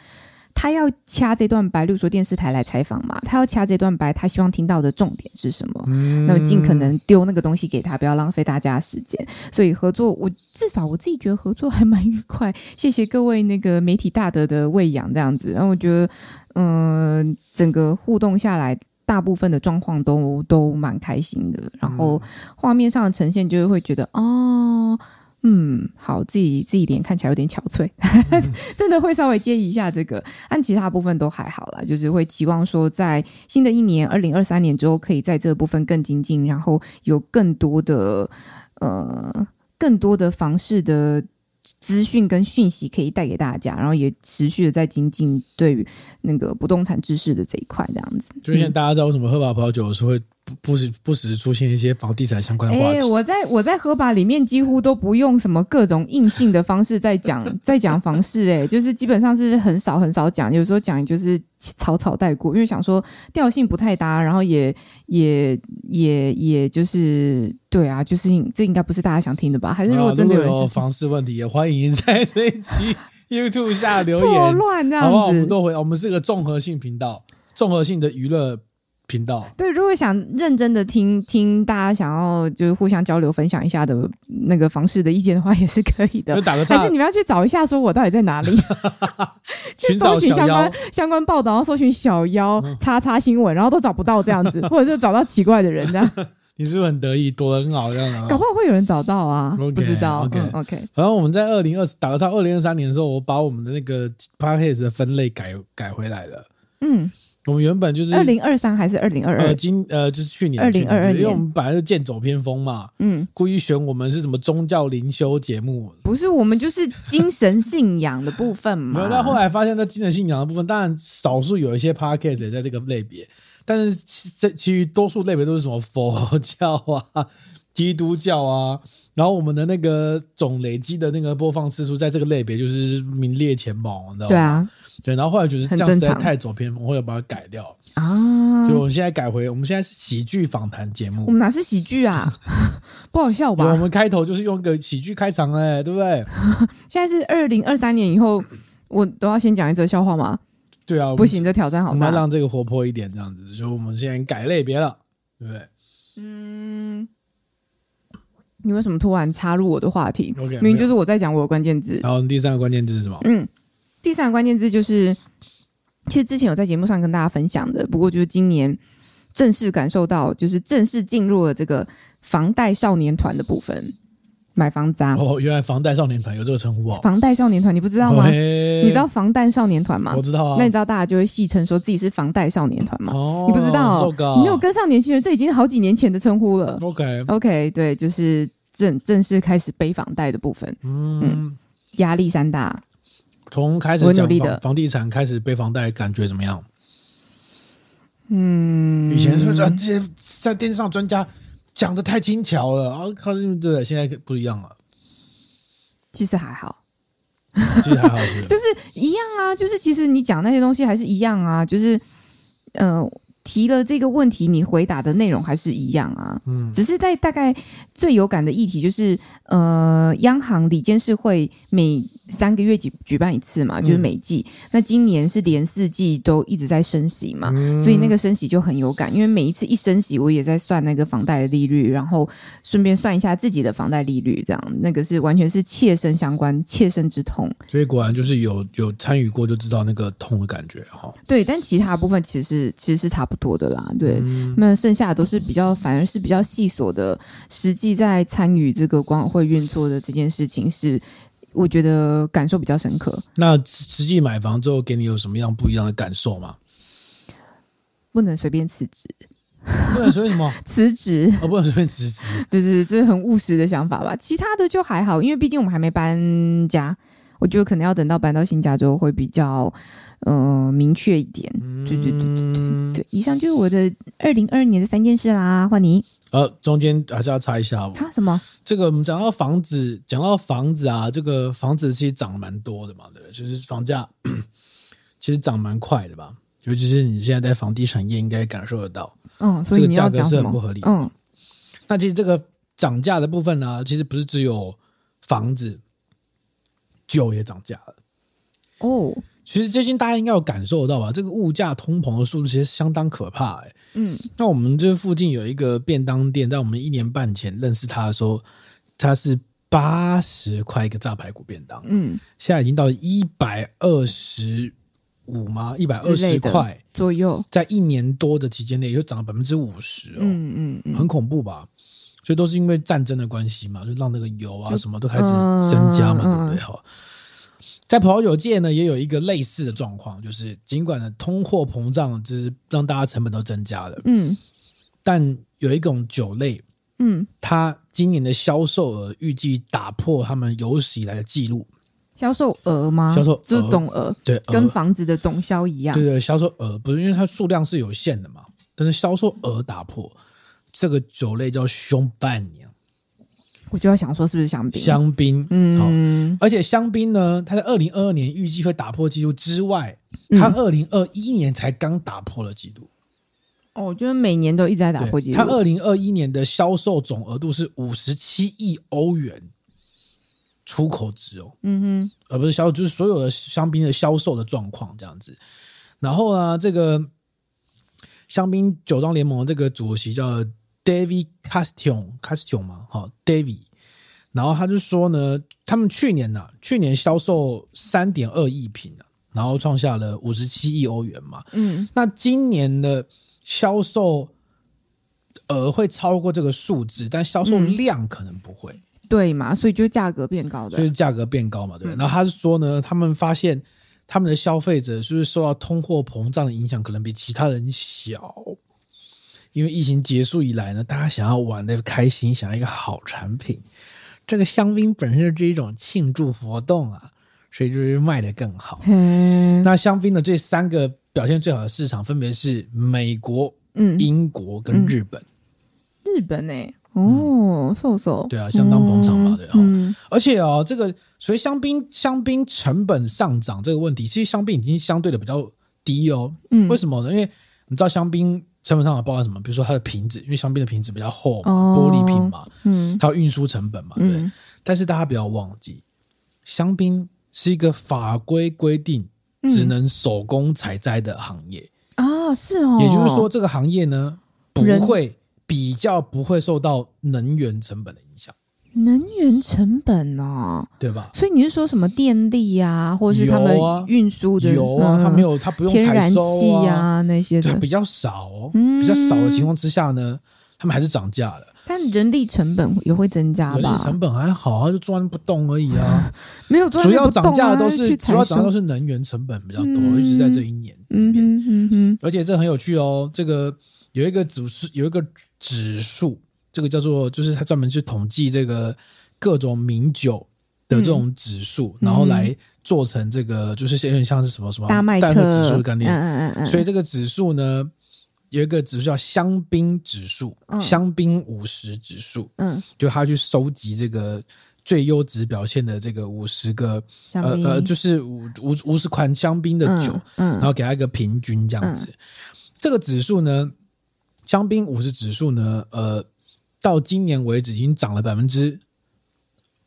Speaker 1: 他要掐这段白，例如说电视台来采访嘛，他要掐这段白，他希望听到的重点是什么？嗯，那么尽可能丢那个东西给他，不要浪费大家时间。所以合作，我至少我自己觉得合作还蛮愉快。谢谢各位那个媒体大德的喂养，这样子，然后我觉得，嗯、呃，整个互动下来，大部分的状况都都蛮开心的。然后画面上的呈现，就是会觉得哦。嗯，好，自己自己脸看起来有点憔悴，真的会稍微介意一下这个，但其他部分都还好啦，就是会期望说，在新的一年二零二三年之后，可以在这部分更精进，然后有更多的呃更多的房市的资讯跟讯息可以带给大家，然后也持续的在精进对于那个不动产知识的这一块，这样子。
Speaker 2: 就像大家知道为什么喝吧葡萄酒的时候会。不时不时出现一些房地产相关的话题。
Speaker 1: 欸、我在我在喝吧里面几乎都不用什么各种硬性的方式在讲 在讲房事，哎，就是基本上是很少很少讲，有时候讲就是草草带过，因为想说调性不太搭，然后也也也也就是对啊，就是这应该不是大家想听的吧？还是如果真的有，
Speaker 2: 有房事问题，也欢迎在这一期 YouTube 下留言，
Speaker 1: 错乱这样子，
Speaker 2: 好不好？我们都回，我们是个综合性频道，综合性的娱乐。频道
Speaker 1: 对，如果想认真的听听大家想要就是互相交流分享一下的那个房事的意见的话，也是可以的。
Speaker 2: 就打个岔，
Speaker 1: 但是你们要去找一下，说我到底在哪里？去搜寻相关相关报道，然后搜寻小妖叉叉新闻，然后都找不到这样子，或者是找到奇怪的人这样。
Speaker 2: 你是不是很得意，躲得很好这样啊？
Speaker 1: 搞不好会有人找到啊，okay, 不知道。OK、嗯、OK。
Speaker 2: 反正我们在二零二打个岔，二零二三年的时候，我把我们的那个 Podcast 的分类改改回来了。嗯。我们原本就是
Speaker 1: 二零二三还是二零二二？
Speaker 2: 今呃就是去年
Speaker 1: 二零二二，
Speaker 2: 因为我们本来是剑走偏锋嘛，嗯，故意选我们是什么宗教灵修节目？
Speaker 1: 不是，我们就是精神信仰的部分嘛。
Speaker 2: 没有，但后来发现，在精神信仰的部分，当然少数有一些 podcast 也在这个类别，但是其其余多数类别都是什么佛教啊、基督教啊，然后我们的那个总累积的那个播放次数，在这个类别就是名列前茅，你知道吗？对啊。对，然后后来觉得这样实在太走偏锋，或者把它改掉啊。所以我们现在改回，我们现在是喜剧访谈节目。
Speaker 1: 我们哪是喜剧啊？不好笑吧？
Speaker 2: 我们开头就是用个喜剧开场哎，对不对？
Speaker 1: 现在是二零二三年以后，我都要先讲一则笑话吗？
Speaker 2: 对啊，
Speaker 1: 不行，这挑战好大。
Speaker 2: 我们要让这个活泼一点，这样子。所以我们现在改类别了，对不对？嗯。
Speaker 1: 你为什么突然插入我的话题？Okay, 明明就是我在讲我的关键字。
Speaker 2: 然后第三个关键字是什么？嗯。
Speaker 1: 第三个关键字就是，其实之前有在节目上跟大家分享的，不过就是今年正式感受到，就是正式进入了这个房贷少年团的部分，买房子啊。
Speaker 2: 哦，原来房贷少年团有这个称呼哦。
Speaker 1: 房贷少年团你不知道吗？你知道房贷少年团吗？
Speaker 2: 我知道啊。
Speaker 1: 那你知道大家就会戏称说自己是房贷少年团吗？
Speaker 2: 哦，
Speaker 1: 你不知道，你没有跟上年轻人，这已经好几年前的称呼了。
Speaker 2: OK
Speaker 1: OK，对，就是正正式开始背房贷的部分。嗯，嗯，压力山大。
Speaker 2: 从开始讲房房地产开始背房贷，感觉怎么样？嗯，以前是这些在电视上专家讲的太轻巧了啊，靠，对，现在不一样了。
Speaker 1: 其实还好，
Speaker 2: 其实还好，是
Speaker 1: 就是一样啊，就是其实你讲那些东西还是一样啊，就是嗯。呃提了这个问题，你回答的内容还是一样啊，嗯，只是在大概最有感的议题就是，呃，央行理监事会每三个月举举办一次嘛，就是每季。嗯、那今年是连四季都一直在升息嘛，嗯、所以那个升息就很有感，因为每一次一升息，我也在算那个房贷的利率，然后顺便算一下自己的房贷利率，这样那个是完全是切身相关、切身之痛。
Speaker 2: 所以果然就是有有参与过就知道那个痛的感觉哈。
Speaker 1: 对，但其他部分其实是其实是差不多的啦，对，嗯、那剩下的都是比较反而是比较细琐的，实际在参与这个管委会运作的这件事情是。我觉得感受比较深刻。
Speaker 2: 那实际买房之后，给你有什么样不一样的感受吗？
Speaker 1: 不能随便辞职，
Speaker 2: 不能随便什么
Speaker 1: 辞职？
Speaker 2: 啊，不能随便辞职。
Speaker 1: 对 对对，这是很务实的想法吧。其他的就还好，因为毕竟我们还没搬家，我觉得可能要等到搬到新家之后会比较。嗯、呃，明确一点，对对对对对对。以上就是我的二零二二年的三件事啦，换你。
Speaker 2: 呃，中间还是要插一下，
Speaker 1: 插什么？
Speaker 2: 这个我们讲到房子，讲到房子啊，这个房子其实涨蛮多的嘛，对不对？就是房价其实涨蛮快的吧，尤其是你现在在房地产业应该感受得到，嗯，所以这个价格是很不合理。嗯，那其实这个涨价的部分呢，其实不是只有房子，酒也涨价了。哦。其实最近大家应该有感受到吧？这个物价通膨的速度其实相当可怕哎、欸。
Speaker 1: 嗯，
Speaker 2: 那我们这附近有一个便当店，在我们一年半前认识他的时候，他是八十块一个炸排骨便当，
Speaker 1: 嗯，
Speaker 2: 现在已经到了一百二十五吗？一百二十块
Speaker 1: 左右，
Speaker 2: 在一年多的期间内又涨了百分之五十哦，
Speaker 1: 嗯嗯嗯，
Speaker 2: 很恐怖吧？所以都是因为战争的关系嘛，就让那个油啊什么都开始增加嘛，嗯、对不对？哈。在葡萄酒界呢，也有一个类似的状况，就是尽管呢通货膨胀，就是让大家成本都增加了，
Speaker 1: 嗯，
Speaker 2: 但有一种酒类，
Speaker 1: 嗯，
Speaker 2: 它今年的销售额预计打破他们有史以来的记录。
Speaker 1: 销售额吗？
Speaker 2: 销售
Speaker 1: 就是总额，
Speaker 2: 对，
Speaker 1: 跟房子的总销一样。
Speaker 2: 对对，销售额不是因为它数量是有限的嘛，但是销售额打破这个酒类叫熊伴娘。
Speaker 1: 我就要想说，是不是香槟？
Speaker 2: 香槟，
Speaker 1: 嗯，好
Speaker 2: 而且香槟呢，它在二零二二年预计会打破纪录之外，它二零二一年才刚打破了纪录。
Speaker 1: 哦，我觉得每年都一直在打破纪录。
Speaker 2: 它二零二一年的销售总额度是五十七亿欧元，出口值哦，
Speaker 1: 嗯哼，
Speaker 2: 而不是销售，就是所有的香槟的销售的状况这样子。然后呢，这个香槟酒庄联盟这个主席叫。David Castillon，Castillon 嘛，好，David，然后他就说呢，他们去年呢、啊，去年销售三点二亿瓶啊，然后创下了五十七亿欧元嘛，
Speaker 1: 嗯，
Speaker 2: 那今年的销售额会超过这个数字，但销售量可能不会，
Speaker 1: 嗯、对嘛，所以就价格变高的，
Speaker 2: 就是价格变高嘛，对。
Speaker 1: 嗯、
Speaker 2: 然后他是说呢，他们发现他们的消费者是不是受到通货膨胀的影响，可能比其他人小。因为疫情结束以来呢，大家想要玩的开心，想要一个好产品。这个香槟本身就是一种庆祝活动啊，所以就是卖的更好。
Speaker 1: 嗯，
Speaker 2: 那香槟的这三个表现最好的市场分别是美国、
Speaker 1: 嗯、
Speaker 2: 英国跟日本。
Speaker 1: 嗯、日本呢、欸？哦，瘦瘦、嗯，
Speaker 2: 对啊，相当捧场嘛，对哈、
Speaker 1: 嗯。而
Speaker 2: 且哦，这个所以香槟香槟成本上涨这个问题，其实香槟已经相对的比较低哦。
Speaker 1: 嗯，
Speaker 2: 为什么呢？因为你知道香槟。成本上的包含什么？比如说它的瓶子，因为香槟的瓶子比较厚嘛，
Speaker 1: 哦、
Speaker 2: 玻璃瓶嘛，
Speaker 1: 嗯，
Speaker 2: 它有运输成本嘛，对。
Speaker 1: 嗯、
Speaker 2: 但是大家不要忘记，香槟是一个法规规定只能手工采摘的行业
Speaker 1: 啊、嗯，是哦。
Speaker 2: 也就是说，这个行业呢，不会比较不会受到能源成本的影响。
Speaker 1: 能源成本哦，
Speaker 2: 对吧？
Speaker 1: 所以你是说什么电力呀、啊，或者是他们运输的
Speaker 2: 油啊？他没有，他不用采收
Speaker 1: 啊，啊那些的
Speaker 2: 对，比较少哦，比较少的情况之下呢，他们还是涨价了。
Speaker 1: 但人力成本也会增加吧？
Speaker 2: 人力成本还好，啊就坐不动而已啊。
Speaker 1: 没有，
Speaker 2: 主要涨价的都是主要涨的都是能源成本比较多，一直在这一年里面。
Speaker 1: 嗯嗯嗯，
Speaker 2: 而且这很有趣哦，这个有一个指数，有一个指数。这个叫做，就是他专门去统计这个各种名酒的这种指数，嗯、然后来做成这个，就是有点像是什么什么
Speaker 1: 大麦
Speaker 2: 克指数概念。
Speaker 1: 嗯嗯嗯。
Speaker 2: 所以这个指数呢，有一个指数叫香槟指数，嗯、香槟五十指数。嗯，就他去收集这个最优质表现的这个五十个呃呃，就是五五五十款香槟的酒，嗯，嗯然后给他一个平均这样子。嗯、这个指数呢，香槟五十指数呢，呃。到今年为止，已经涨了百分之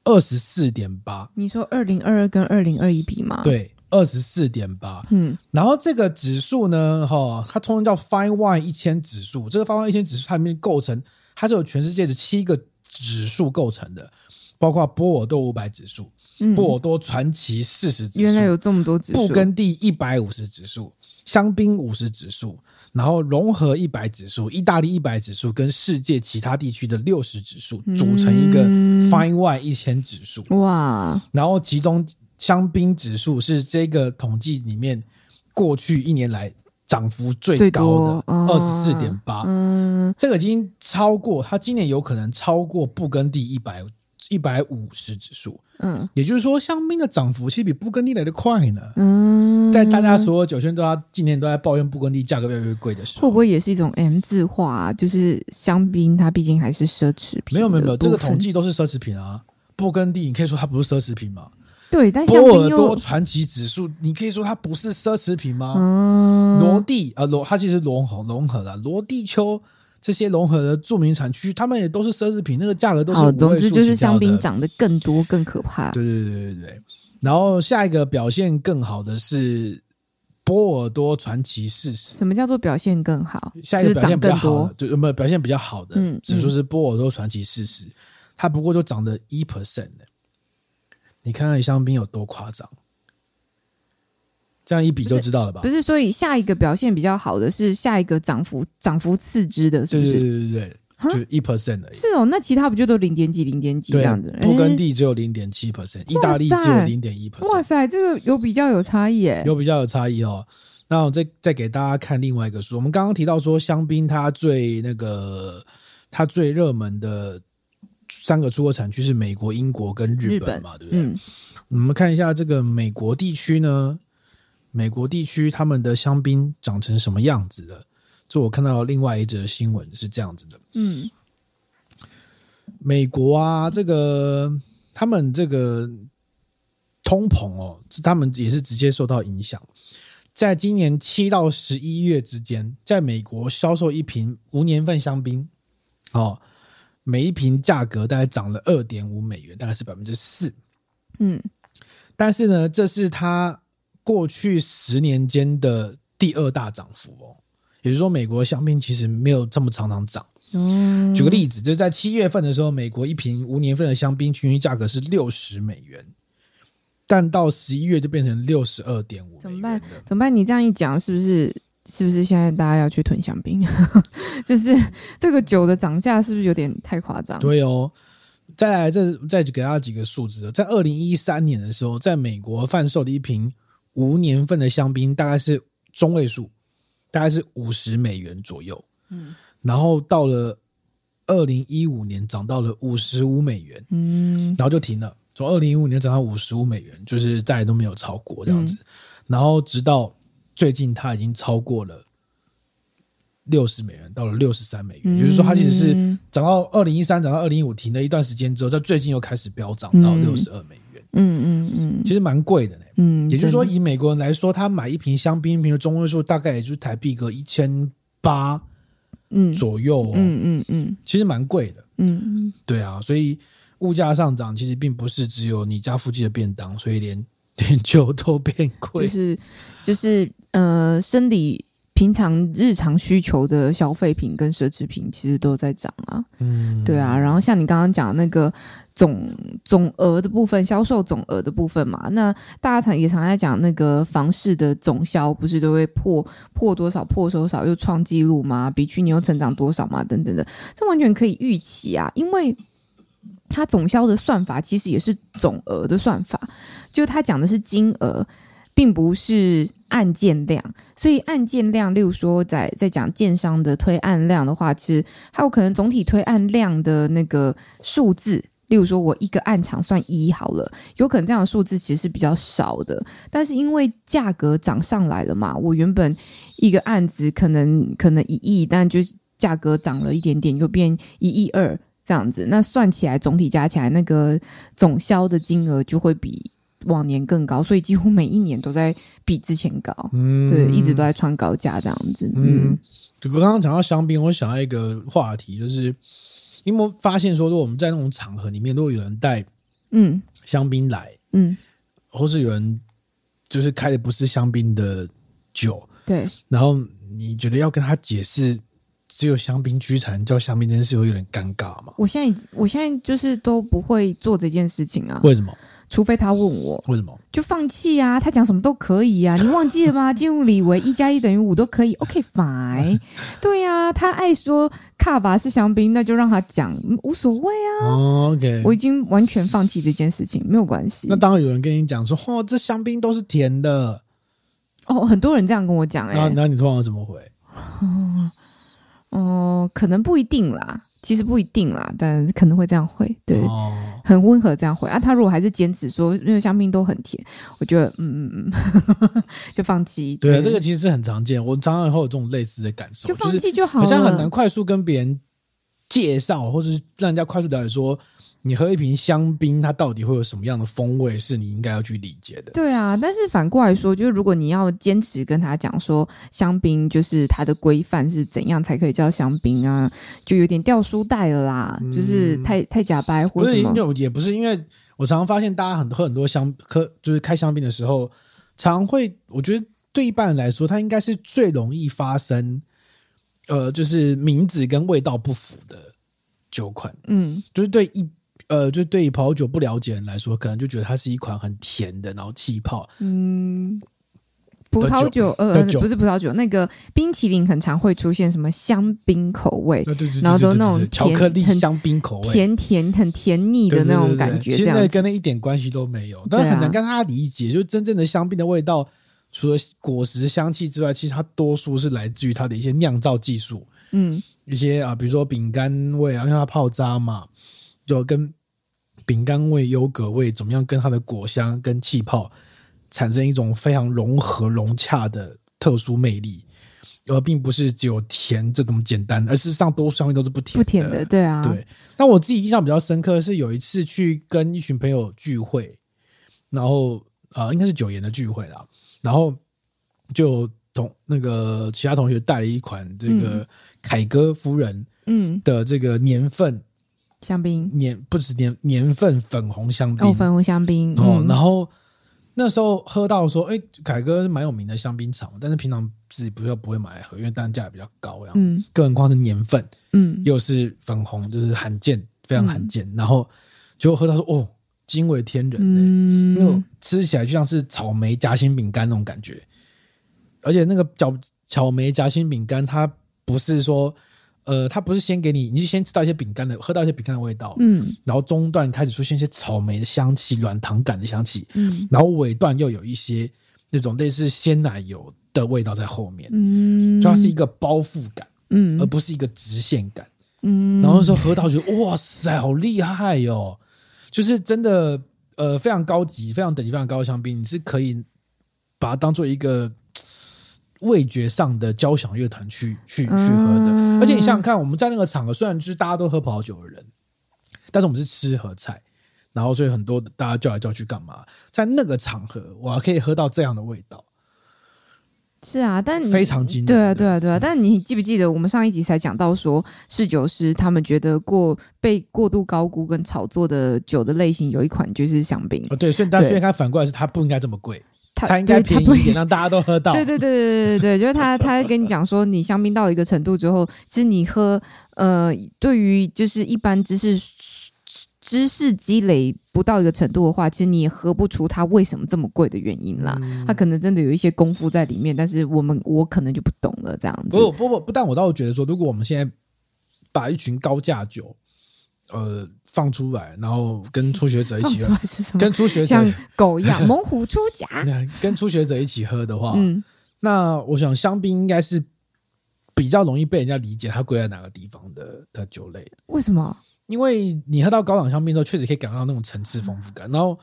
Speaker 2: 二十四点八。
Speaker 1: 你说二零二二跟二零二一比吗？
Speaker 2: 对，二十四点八。嗯，然后这个指数呢，哈，它通常叫 Fine Wine 一千指数。这个 Fine Wine 一千指数，它里面构成，它是由全世界的七个指数构成的，包括波尔多五百指数、嗯、波尔多传奇四十指数，
Speaker 1: 原来有这么多指数，
Speaker 2: 布根地一百五十指数，香槟五十指数。然后融合一百指数、意大利一百指数跟世界其他地区的六十指数组成一个 Fine Wine 一千指数。哇！然后其中香槟指数是这个统计里面过去一年来涨幅最高的二十四点八。嗯，这个已经超过它今年有可能超过布根地一百一百五十指数。嗯，也就是说，香槟的涨幅其实比布根地来的快呢。嗯，在大家所有酒圈都要今年都在抱怨布根地价格越来越贵的时候，
Speaker 1: 会不会也是一种 M 字化啊？就是香槟它毕竟还是奢侈品。
Speaker 2: 没有没有没有，这个统计都是奢侈品啊。布根地你可以说它不是奢侈品吗？
Speaker 1: 对，但
Speaker 2: 波尔多传奇指数你可以说它不是奢侈品吗？嗯，罗地啊罗，它其实融合融合了罗地丘。这些融合的著名产区，他们也都是奢侈品，那个价格都是五位
Speaker 1: 数就是香槟涨得更多、更可怕。
Speaker 2: 对对对对对。然后下一个表现更好的是波尔多传奇四十。
Speaker 1: 什么叫做表现更好？
Speaker 2: 下一个表现比较好的，就有没有表现比较好的？嗯，指数是波尔多传奇四十，它不过就涨了一 percent 的。你看看香槟有多夸张，这样一比就知道了吧？
Speaker 1: 不是，不是，所以下一个表现比较好的是下一个涨幅涨幅次之的，是不是？
Speaker 2: 对对对对对。就一 percent 而已，
Speaker 1: 是哦，那其他不就都零点几、零点几这样子？
Speaker 2: 勃艮第只有零点七 percent，意大利只有零点一 percent。
Speaker 1: 哇塞，这个有比较有差异诶，
Speaker 2: 有比较有差异哦。那我再再给大家看另外一个数，我们刚刚提到说香槟它最那个它最热门的三个出口产区是美国、英国跟日本嘛，本对不对？嗯，我们看一下这个美国地区呢，美国地区他们的香槟长成什么样子的？就我看到另外一则新闻是这样子的，嗯，美国啊，这个他们这个通膨哦，他们也是直接受到影响。在今年七到十一月之间，在美国销售一瓶无年份香槟，哦，每一瓶价格大概涨了二点五美元，大概是百分之四，嗯，但是呢，这是它过去十年间的第二大涨幅哦。也就是说，美国香槟其实没有这么常常涨。嗯，举个例子，就是在七月份的时候，美国一瓶无年份的香槟平均价格是六十美元，但到十一月就变成六十二点五。
Speaker 1: 怎么办？怎么办？你这样一讲，是不是？是不是现在大家要去囤香槟？就是这个酒的涨价，是不是有点太夸张？
Speaker 2: 对哦。再来，再再给大家几个数字，在二零一三年的时候，在美国贩售的一瓶无年份的香槟，大概是中位数。大概是五十美元左右，嗯，然后到了二零一五年涨到了五十五美元，嗯，然后就停了。从二零一五年涨到五十五美元，就是再也都没有超过这样子。然后直到最近，它已经超过了六十美元，到了六十三美元。也就是说，它其实是涨到二零一三，涨到二零一五停了一段时间之后，在最近又开始飙涨到六十二美元。嗯嗯嗯，其实蛮贵的呢。嗯，也就是说，以美国人来说，他买一瓶香槟，一瓶的中位数大概也就是台币个一千八，嗯左右。嗯嗯嗯，其实蛮贵的。嗯嗯，对啊，所以物价上涨，其实并不是只有你家附近的便当，所以连 连酒都变贵。就是就是呃，生理平常日常需求的消费品跟奢侈品，其实都在涨啊。嗯，对啊。然后像你刚刚讲的那个。总总额的部分，销售总额的部分嘛，那大家常也常在讲那个房市的总销，不是都会破破多少破多少又创纪录吗？比去年又成长多少嘛？等等的，这完全可以预期啊，因为它总销的算法其实也是总额的算法，就它讲的是金额，并不是案件量，所以案件量，例如说在在讲建商的推案量的话，其实还有可能总体推案量的那个数字。例如说，我一个案场算一好了，有可能这样的数字其实是比较少的，但是因为价格涨上来了嘛，我原本一个案子可能可能一亿，但就是价格涨了一点点，就变一亿二这样子，那算起来总体加起来那个总销的金额就会比往年更高，所以几乎每一年都在比之前高，嗯，对，一直都在创高价这样子，嗯。我刚刚讲到香槟，我想到一个话题就是。你有没有发现说，如果我们在那种场合里面，如果有人带嗯香槟来，嗯，或是有人就是开的不是香槟的酒，对，然后你觉得要跟他解释只有香槟居才能叫香槟这件事，会有点尴尬吗？我现在我现在就是都不会做这件事情啊。为什么？除非他问我为什么，就放弃啊！他讲什么都可以啊！你忘记了吗？进入里维一加一等于五都可以。OK，fine。对呀、啊，他爱说卡巴是香槟，那就让他讲，无所谓啊。Oh, OK，我已经完全放弃这件事情，没有关系。那当然有人跟你讲说，哦，这香槟都是甜的。哦，很多人这样跟我讲、欸，哎，那你通常怎么回？哦，哦，可能不一定啦。其实不一定啦，但可能会这样回，对，哦、很温和这样回啊。他如果还是坚持说因为香槟都很甜，我觉得嗯嗯嗯，就放弃。对，对这个其实是很常见，我常常会有这种类似的感受，就放弃就好了。好像很难快速跟别人介绍，或者是让人家快速了解说你喝一瓶香槟，它到底会有什么样的风味，是你应该要去理解的。
Speaker 1: 对啊，但是反过来说，就是如果你要坚持跟他讲说香槟就是它的规范是怎样才可以叫香槟啊，就有点掉书袋了啦，嗯、就是太太假掰或者什么。
Speaker 2: 不是，也不是，因为我常常发现大家很喝很多香，喝就是开香槟的时候，常会我觉得对一般人来说，它应该是最容易发生，呃，就是名字跟味道不符的酒款。嗯，就是对一。呃，就对于葡萄酒不了解的人来说，可能就觉得它是一款很甜的，然后气泡。嗯，
Speaker 1: 葡萄酒，呃，不是葡萄酒，那个冰淇淋很常会出现什么香槟口味，然后都那种
Speaker 2: 巧克力香槟口味，
Speaker 1: 甜甜很甜腻的那种感觉。
Speaker 2: 其实那跟那一点关系都没有，但是很难跟他理解。就真正的香槟的味道，除了果实香气之外，其实它多数是来自于它的一些酿造技术。嗯，一些啊，比如说饼干味啊，因为它泡渣嘛，就跟。饼干味、优格味，怎么样跟它的果香跟气泡产生一种非常融合融洽的特殊魅力，而并不是只有甜这么简单，而事实上多数香味都是不甜的。
Speaker 1: 不甜的，对啊。
Speaker 2: 对。那我自己印象比较深刻的是有一次去跟一群朋友聚会，然后啊、呃，应该是九研的聚会啦，然后就同那个其他同学带了一款这个凯歌夫人嗯的这个年份。嗯
Speaker 1: 香槟。
Speaker 2: 年不止年年份粉红香槟。
Speaker 1: 哦，粉红香槟
Speaker 2: 哦、嗯，然后那时候喝到说，哎，凯歌是蛮有名的香槟厂，但是平常自己不是不会买来喝，因为单价也比较高，然后嗯，更何况是年份，嗯，又是粉红，就是罕见，非常罕见，嗯、然后结果喝到说，哦，惊为天人呢、欸，嗯，因为吃起来就像是草莓夹心饼干那种感觉，而且那个叫草莓夹心饼干，它不是说。呃，它不是先给你，你就先吃到一些饼干的，喝到一些饼干的味道，嗯，然后中段开始出现一些草莓的香气、软糖感的香气，嗯，然后尾段又有一些那种类似鲜奶油的味道在后面，嗯，就它是一个包覆感，嗯，而不是一个直线感，嗯，然后那时候喝到觉得哇塞，好厉害哟、哦，就是真的，呃，非常高级、非常等级非常高的香槟，你是可以把它当做一个。味觉上的交响乐团去去去喝的，嗯、而且你想想看，我们在那个场合，虽然就是大家都喝葡萄酒的人，但是我们是吃合菜，然后所以很多大家叫来叫去干嘛？在那个场合，我还可以喝到这样的味道，
Speaker 1: 是啊，但
Speaker 2: 非常惊人。
Speaker 1: 对啊，对啊，对啊。但你记不记得我们上一集才讲到说，侍酒师他们觉得过被过度高估跟炒作的酒的类型有一款就是香槟。
Speaker 2: 哦，对，所以但虽然他反过来是它不应该这么贵。他应该便宜一点，让大家都喝到。
Speaker 1: 对对对对对对，就是他，他跟你讲说，你香槟到一个程度之后，其实你喝，呃，对于就是一般知识知识积累不到一个程度的话，其实你也喝不出它为什么这么贵的原因啦。嗯、它可能真的有一些功夫在里面，但是我们我可能就不懂了这样子。
Speaker 2: 不不不不，但我倒是觉得说，如果我们现在把一群高价酒，呃。放出来，然后跟初学者一起喝，跟初学者
Speaker 1: 像狗一样，猛虎出闸。
Speaker 2: 跟初学者一起喝的话，嗯，那我想香槟应该是比较容易被人家理解它贵在哪个地方的的酒类。
Speaker 1: 为什么？
Speaker 2: 因为你喝到高档香槟之后，确实可以感到那种层次丰富感。然后，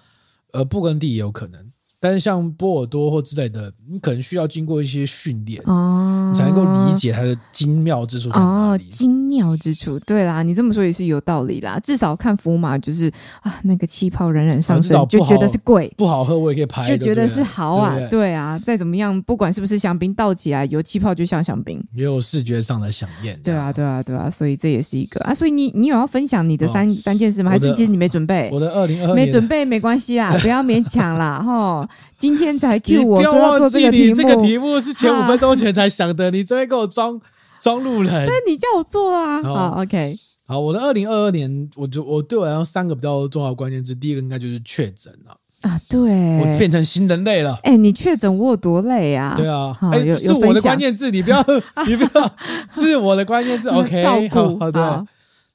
Speaker 2: 呃，布根地也有可能。但是像波尔多或之类的，你可能需要经过一些训练，哦，你才能够理解它的精妙之处在哪里。
Speaker 1: 哦，精妙之处，对啦，你这么说也是有道理啦。至少看福马就是啊，那个气泡冉冉上升，就觉得是贵，
Speaker 2: 不好喝我也可以拍，
Speaker 1: 就觉得是好啊，对，对，对啊，再怎么样，不管是不是香槟，倒起来有气泡就像香槟，
Speaker 2: 也有视觉上的饗宴。
Speaker 1: 对啊，对啊，对啊，所以这也是一个啊。所以你你有要分享你的三、哦、三件事吗？还是其实你没准备？
Speaker 2: 我的二零二
Speaker 1: 没准备没关系啦，不要勉强啦，哈。今天才 Q 我，
Speaker 2: 不要忘记你这个题目是前五分钟前才想的，啊、你这边给我装装路人。
Speaker 1: 那你叫我做啊？好，好，OK。
Speaker 2: 好，我的二零二二年，我就我对我来说三个比较重要的关键字，第一个应该就是确诊了
Speaker 1: 啊，对，
Speaker 2: 我变成新人类了。
Speaker 1: 哎、欸，你确诊我有多累啊？
Speaker 2: 对啊，哎、欸，是我的关键字，你不要，你不要，是我的关键字，OK，好，好的，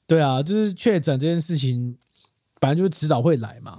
Speaker 2: 对啊，就是确诊这件事情，反正就是迟早会来嘛。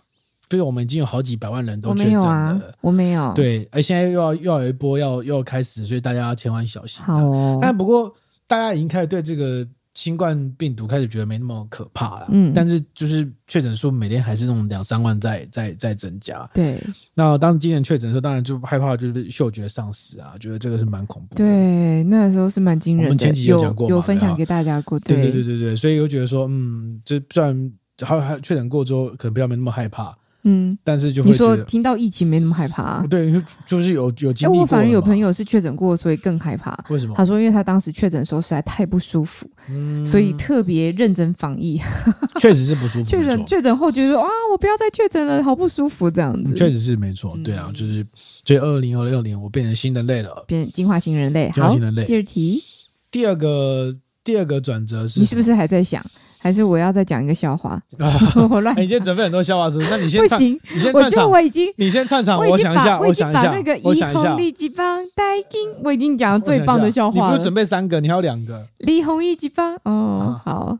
Speaker 2: 就是我们已经有好几百万人都确诊了，
Speaker 1: 我没有。
Speaker 2: 对，而现在又要又要有一波要又要开始，所以大家要千万小心。
Speaker 1: 好哦。
Speaker 2: 但不过大家已经开始对这个新冠病毒开始觉得没那么可怕了。嗯。但是就是确诊数每天还是那种两三万在在在增加。
Speaker 1: 对。
Speaker 2: 那当今年确诊的时候，当然就害怕就是嗅觉丧失啊，觉得这个是蛮恐怖的。
Speaker 1: 对，那时候是蛮惊人的。
Speaker 2: 我们前几集有讲过嘛，
Speaker 1: 有分享给大家过。
Speaker 2: 对对对对对，所以又觉得说，嗯，这算。还还确诊过之后，可能比较没那么害怕。
Speaker 1: 嗯，
Speaker 2: 但是就会
Speaker 1: 你说听到疫情没那么害怕，啊，
Speaker 2: 对，就就是有有经历过。
Speaker 1: 我反而有朋友是确诊过，所以更害怕。
Speaker 2: 为什么？
Speaker 1: 他说，因为他当时确诊的时候实在太不舒服，嗯，所以特别认真防疫。
Speaker 2: 确实是不舒服。
Speaker 1: 确诊确诊后觉得啊，我不要再确诊了，好不舒服这样子。
Speaker 2: 确实是没错，对啊，就是所以二零二六年我变成新人类了，
Speaker 1: 变进化型人类。
Speaker 2: 进化型人类。
Speaker 1: 第二题，
Speaker 2: 第二个第二个转折是，
Speaker 1: 你是不是还在想？还是我要再讲一个笑话？我乱。
Speaker 2: 你先准备很多笑话是不是？那你先唱，你先串场。
Speaker 1: 我已经，
Speaker 2: 你先串场。我想一下，我想一下。我想一下。
Speaker 1: 我已经讲了最棒的笑话了。
Speaker 2: 你不是准备三个，你还有两个。
Speaker 1: 李弘一级棒哦，好。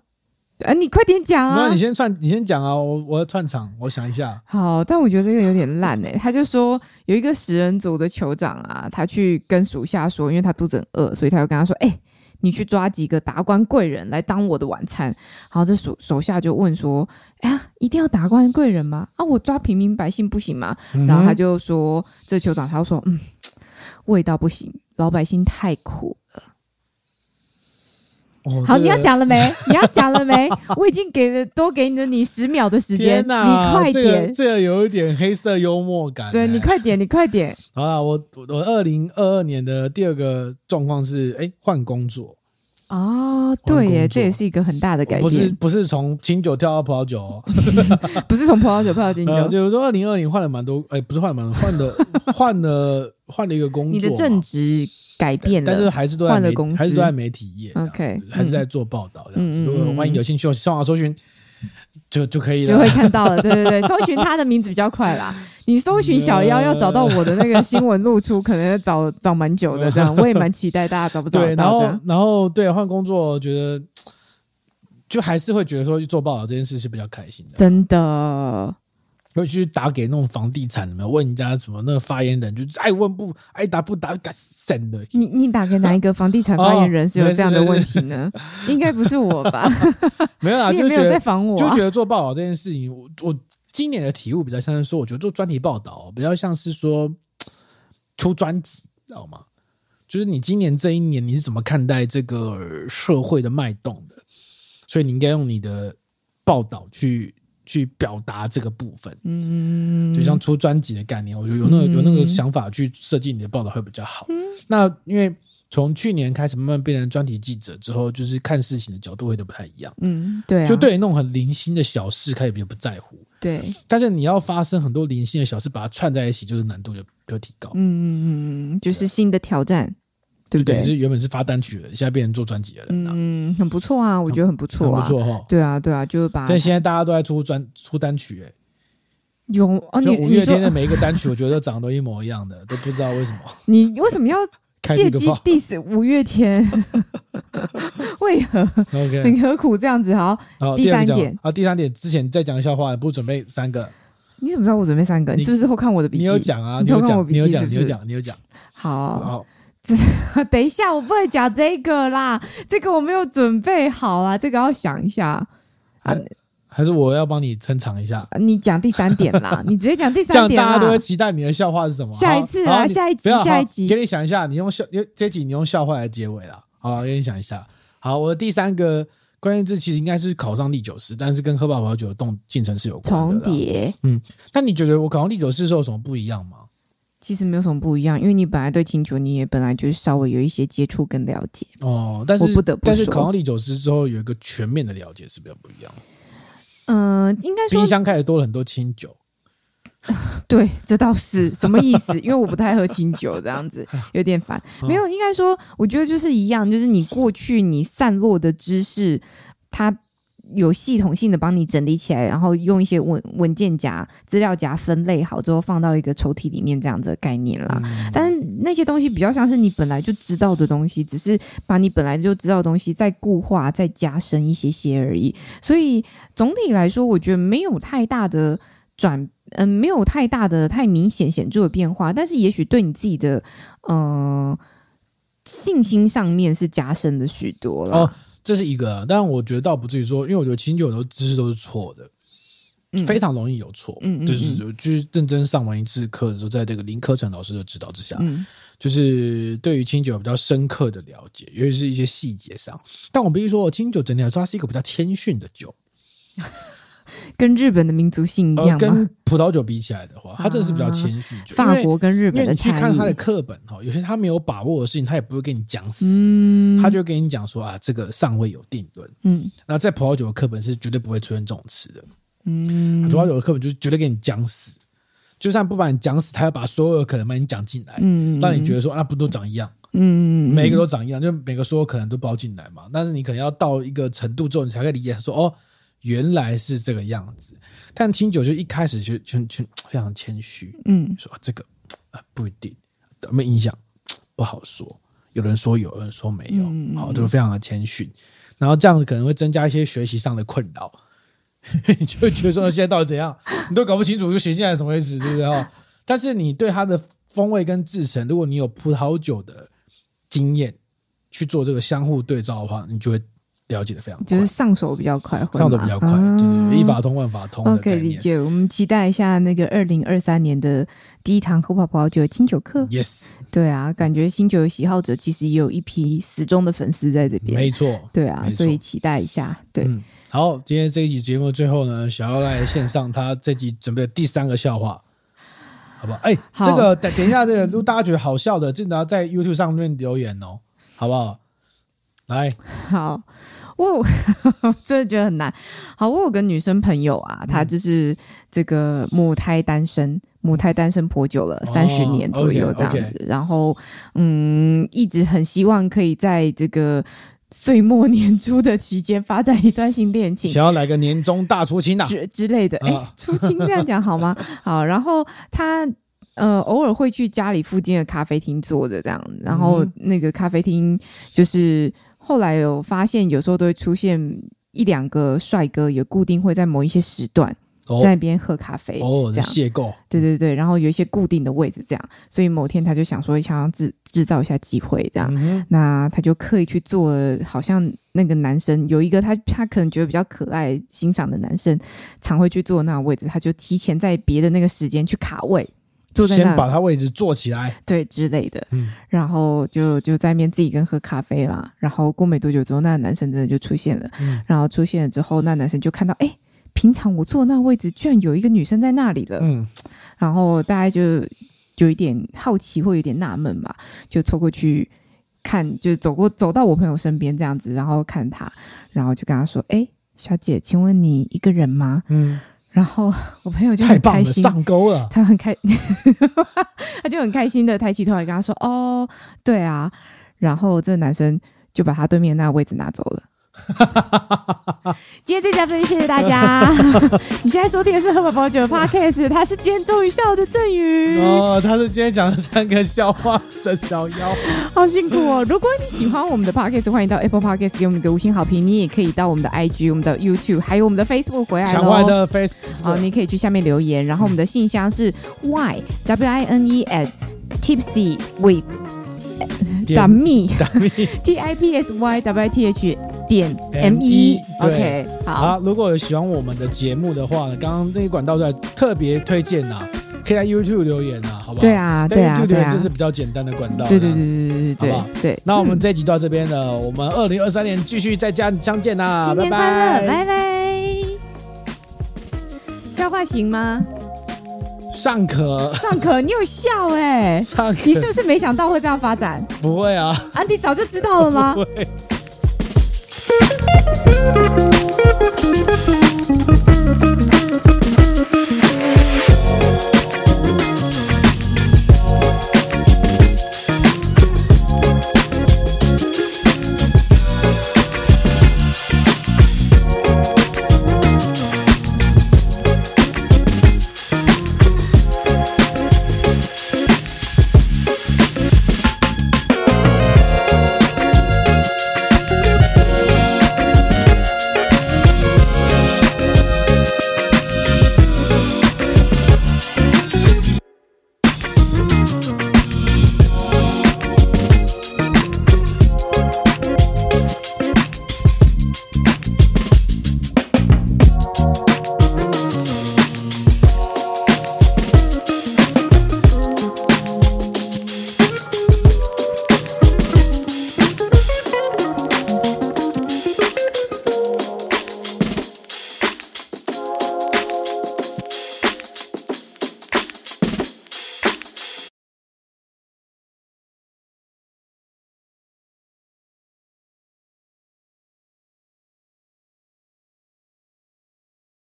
Speaker 1: 啊，你快点讲啊！
Speaker 2: 没有，你先串，你先讲啊！我我要串场，我想一下。
Speaker 1: 好，但我觉得这个有点烂诶。他就说有一个食人族的酋长啊，他去跟属下说，因为他肚子很饿，所以他就跟他说：“哎。”你去抓几个达官贵人来当我的晚餐，然后这手手下就问说：“哎呀，一定要达官贵人吗？啊，我抓平民百姓不行吗？”嗯、然后他就说：“这酋长他就说，嗯，味道不行，老百姓太苦了。哦”好，你要讲了没？你要讲了没？我已经给了多给了你十秒的时间，哪你快点。
Speaker 2: 这个、这个、有一点黑色幽默感。
Speaker 1: 对，你快点，你快点。
Speaker 2: 好啦，我我二零二二年的第二个状况是，哎，换工作。
Speaker 1: 哦，对耶，这也是一个很大的改变。
Speaker 2: 不是不是从清酒跳到葡萄酒，哦，
Speaker 1: 不是从葡萄酒跳到清酒。呃、
Speaker 2: 就是说，二零二零换了蛮多，哎，不是换了蛮多，换了 换了换了一个工作。
Speaker 1: 你的正职改变了，
Speaker 2: 但是还是都在媒，还是都在媒体业。
Speaker 1: OK，
Speaker 2: 还是在做报道这样子。如果欢迎有兴趣上网搜寻。就就可以了，
Speaker 1: 就会看到了。对对对，搜寻他的名字比较快啦。你搜寻小妖要找到我的那个新闻露出，可能要找找蛮久的。这样 我也蛮期待大家找不找到。对，
Speaker 2: 然后然后对换工作，觉得就还是会觉得说去做报道这件事是比较开心的。
Speaker 1: 真的。
Speaker 2: 会去打给那种房地产的，问人家什么那个发言人，就爱问不爱答不答，干神的。
Speaker 1: 你你打给哪一个房地产发言人是有这样的问题呢？哦、应该不是我吧？
Speaker 2: 没有啦，
Speaker 1: 你也没有在防我、啊，
Speaker 2: 就觉得做报道这件事情，我我今年的体悟比较像是说，我觉得做专题报道比较像是说出专辑，知道吗？就是你今年这一年你是怎么看待这个社会的脉动的？所以你应该用你的报道去。去表达这个部分，嗯，就像出专辑的概念，我觉得有那个有那个想法去设计你的报道会比较好。嗯、那因为从去年开始慢慢变成专题记者之后，就是看事情的角度会都不太一样。
Speaker 1: 嗯，对、啊，
Speaker 2: 就对于那种很零星的小事开始比较不在乎。
Speaker 1: 对，
Speaker 2: 但是你要发生很多零星的小事，把它串在一起，就是难度就就提高。
Speaker 1: 嗯嗯嗯，就是新的挑战。对不对？
Speaker 2: 是原本是发单曲的，现在变成做专辑了。
Speaker 1: 嗯，很不错啊，我觉得很不错啊，
Speaker 2: 不错哈。
Speaker 1: 对啊，对啊，就是把。
Speaker 2: 但现在大家都在出专出单曲，哎，
Speaker 1: 有哦，你
Speaker 2: 五月天的每一个单曲，我觉得都长得都一模一样的，都不知道为什么。
Speaker 1: 你为什么要 借机 diss 五月天？为何？OK，你何苦这样子？好，第三点
Speaker 2: 啊，第三点之前再讲笑话，不准备三个？
Speaker 1: 你怎么知道我准备三个？你是不是会看我的笔记？
Speaker 2: 你有讲啊？你有讲？你有讲？你有讲？你有讲？
Speaker 1: 好好。等一下，我不会讲这个啦，这个我没有准备好啦，这个要想一下。
Speaker 2: 啊还是我要帮你撑场一下？
Speaker 1: 你讲第三点啦，你直接讲第三点。
Speaker 2: 这样大家都会期待你的笑话是什么？
Speaker 1: 下一次啊，下一集，下一集，
Speaker 2: 给你想一下，你用笑，这集你用笑话来结尾啦。好，给你想一下。好，我的第三个关键字其实应该是考上第九师，但是跟喝爸爸酒的动进程是有关的。
Speaker 1: 重叠。
Speaker 2: 嗯，那你觉得我考上第九师的时候有什么不一样吗？
Speaker 1: 其实没有什么不一样，因为你本来对清酒你也本来就是稍微有一些接触跟了解
Speaker 2: 哦。但是
Speaker 1: 我不得不说，
Speaker 2: 但是考上唎酒师之后有一个全面的了解是比较不一样。
Speaker 1: 嗯、呃，应该说
Speaker 2: 冰箱开始多了很多清酒。
Speaker 1: 对，这倒是什么意思？因为我不太喝清酒，这样子 有点烦。没有，应该说我觉得就是一样，就是你过去你散落的知识，它。有系统性的帮你整理起来，然后用一些文文件夹、资料夹分类好之后，放到一个抽屉里面，这样子的概念啦。嗯、但是那些东西比较像是你本来就知道的东西，只是把你本来就知道的东西再固化、再加深一些些而已。所以总体来说，我觉得没有太大的转，嗯、呃，没有太大的、太明显显著的变化。但是也许对你自己的，呃，信心上面是加深了许多了。哦
Speaker 2: 这是一个，但我觉得倒不至于说，因为我觉得清酒很多知识都是错的，嗯、非常容易有错。嗯，嗯，嗯就是就是认真上完一次课的时候，在这个林科成老师的指导之下，嗯、就是对于清酒有比较深刻的了解，尤其是一些细节上。但我必须说，清酒整体来说，它是一个比较谦逊的酒。
Speaker 1: 跟日本的民族性一
Speaker 2: 样跟葡萄酒比起来的话，它真的是比较谦虚。啊、
Speaker 1: 法国跟日本的，
Speaker 2: 因为你去看他的课本哈，有些他没有把握的事情，他也不会跟你讲死，
Speaker 1: 嗯、
Speaker 2: 他就跟你讲说啊，这个尚未有定论。
Speaker 1: 嗯，
Speaker 2: 那在葡萄酒的课本是绝对不会出现这种词的。
Speaker 1: 嗯，
Speaker 2: 葡萄酒的课本就是绝对给你讲死，就算不把你讲死，他要把所有的可能把你讲进来，嗯，让你觉得说啊，不都长一样。
Speaker 1: 嗯，
Speaker 2: 每一个都长一样，就每个所有可能都包进来嘛。但是你可能要到一个程度之后，你才可以理解说，哦，原来是这个样子。但清酒就一开始就就就非常谦虚，
Speaker 1: 嗯，
Speaker 2: 说这个啊不一定有没有影响，不好说。有人说有，有人说没有，
Speaker 1: 嗯、
Speaker 2: 好，就非常的谦逊。然后这样子可能会增加一些学习上的困扰，你 就会觉得说现在到底怎样，你都搞不清楚，就写进来什么意思，对不对？但是你对它的风味跟制成，如果你有葡萄酒的。经验去做这个相互对照的话，你就会了解的非常快，
Speaker 1: 就是上手比较快，
Speaker 2: 上手比较快，啊、就是一法通万法通的概念。
Speaker 1: 可以理解。我们期待一下那个二零二三年的第一堂喝跑葡萄酒的清酒课。
Speaker 2: Yes，
Speaker 1: 对啊，感觉新酒的喜好者其实也有一批死忠的粉丝在这边。
Speaker 2: 没错，
Speaker 1: 对啊，所以期待一下。对，
Speaker 2: 嗯，好，今天这一集节目最后呢，小妖来献上他这集准备的第三个笑话。好不好？哎、欸，这个等等一下，这个如果大家觉得好笑的，记得在 YouTube 上面留言哦，好不好？来，
Speaker 1: 好，我 真的觉得很难。好，我有个女生朋友啊，嗯、她就是这个母胎单身，母胎单身颇久了，三十、哦、年左右这样子。okay, okay 然后，嗯，一直很希望可以在这个岁末年初的期间发展一段新恋情，
Speaker 2: 想要来个年终大出清啊
Speaker 1: 之之类的。哎、欸，出清这样讲好吗？好，然后他呃偶尔会去家里附近的咖啡厅坐着这样，然后那个咖啡厅就是后来有发现，有时候都会出现一两个帅哥，也固定会在某一些时段。在那边喝咖啡
Speaker 2: 哦，
Speaker 1: 这样。
Speaker 2: 邂逅，
Speaker 1: 对对对，然后有一些固定的位置，这样，所以某天他就想说，想要制制造一下机会，这样，嗯、那他就刻意去做，好像那个男生有一个他他可能觉得比较可爱、欣赏的男生，常会去坐那个位置，他就提前在别的那个时间去卡位，坐在那，
Speaker 2: 先把他位置坐起来，
Speaker 1: 对之类的，
Speaker 2: 嗯，
Speaker 1: 然后就就在那边自己跟喝咖啡啦，然后过没多久之后，那个男生真的就出现了，
Speaker 2: 嗯，
Speaker 1: 然后出现了之后，那男生就看到，哎。平常我坐那位置，居然有一个女生在那里了。
Speaker 2: 嗯，
Speaker 1: 然后大家就就有一点好奇，或有点纳闷嘛，就凑过去看，就走过走到我朋友身边这样子，然后看他，然后就跟他说：“哎，小姐，请问你一个人吗？”
Speaker 2: 嗯，
Speaker 1: 然后我朋友就很开心，
Speaker 2: 上钩了，
Speaker 1: 他很开，他就很开心的抬起头来跟他说：“哦，对啊。”然后这个男生就把他对面那个位置拿走了。今天这家分谢谢大家。你现在收听的是喝跑酒 Podcast，他是今天终于笑的振宇
Speaker 2: 哦，他是今天讲了三个笑话的小妖，
Speaker 1: 好辛苦哦。如果你喜欢我们的 Podcast，欢迎到 Apple Podcast 给我们一个五星好评。你也可以到我们的 IG、我们的 YouTube，还有我们的 Facebook 回来喽。
Speaker 2: 墙的 Facebook，
Speaker 1: 好，你可以去下面留言。然后我们的信箱是 y w i n e at tipsy with 打密
Speaker 2: 打密
Speaker 1: t i p s y w i t h 点 m e
Speaker 2: OK
Speaker 1: 好，
Speaker 2: 好，如果有喜欢我们的节目的话呢，刚刚那些管道在特别推荐呐，可以在 YouTube 留言呐，好不好？
Speaker 1: 对啊，对啊，
Speaker 2: 对啊，这是比较简单的管道，
Speaker 1: 对对对对对对，好对。
Speaker 2: 那我们这一集到这边了，我们二零二三年继续再加相见啦，拜
Speaker 1: 拜，拜拜。笑话行吗？
Speaker 2: 尚可，
Speaker 1: 尚可，你有笑哎，
Speaker 2: 尚可，
Speaker 1: 你是不是没想到会这样发展？
Speaker 2: 不会啊，
Speaker 1: 啊，你早就知道了吗？
Speaker 2: 不会。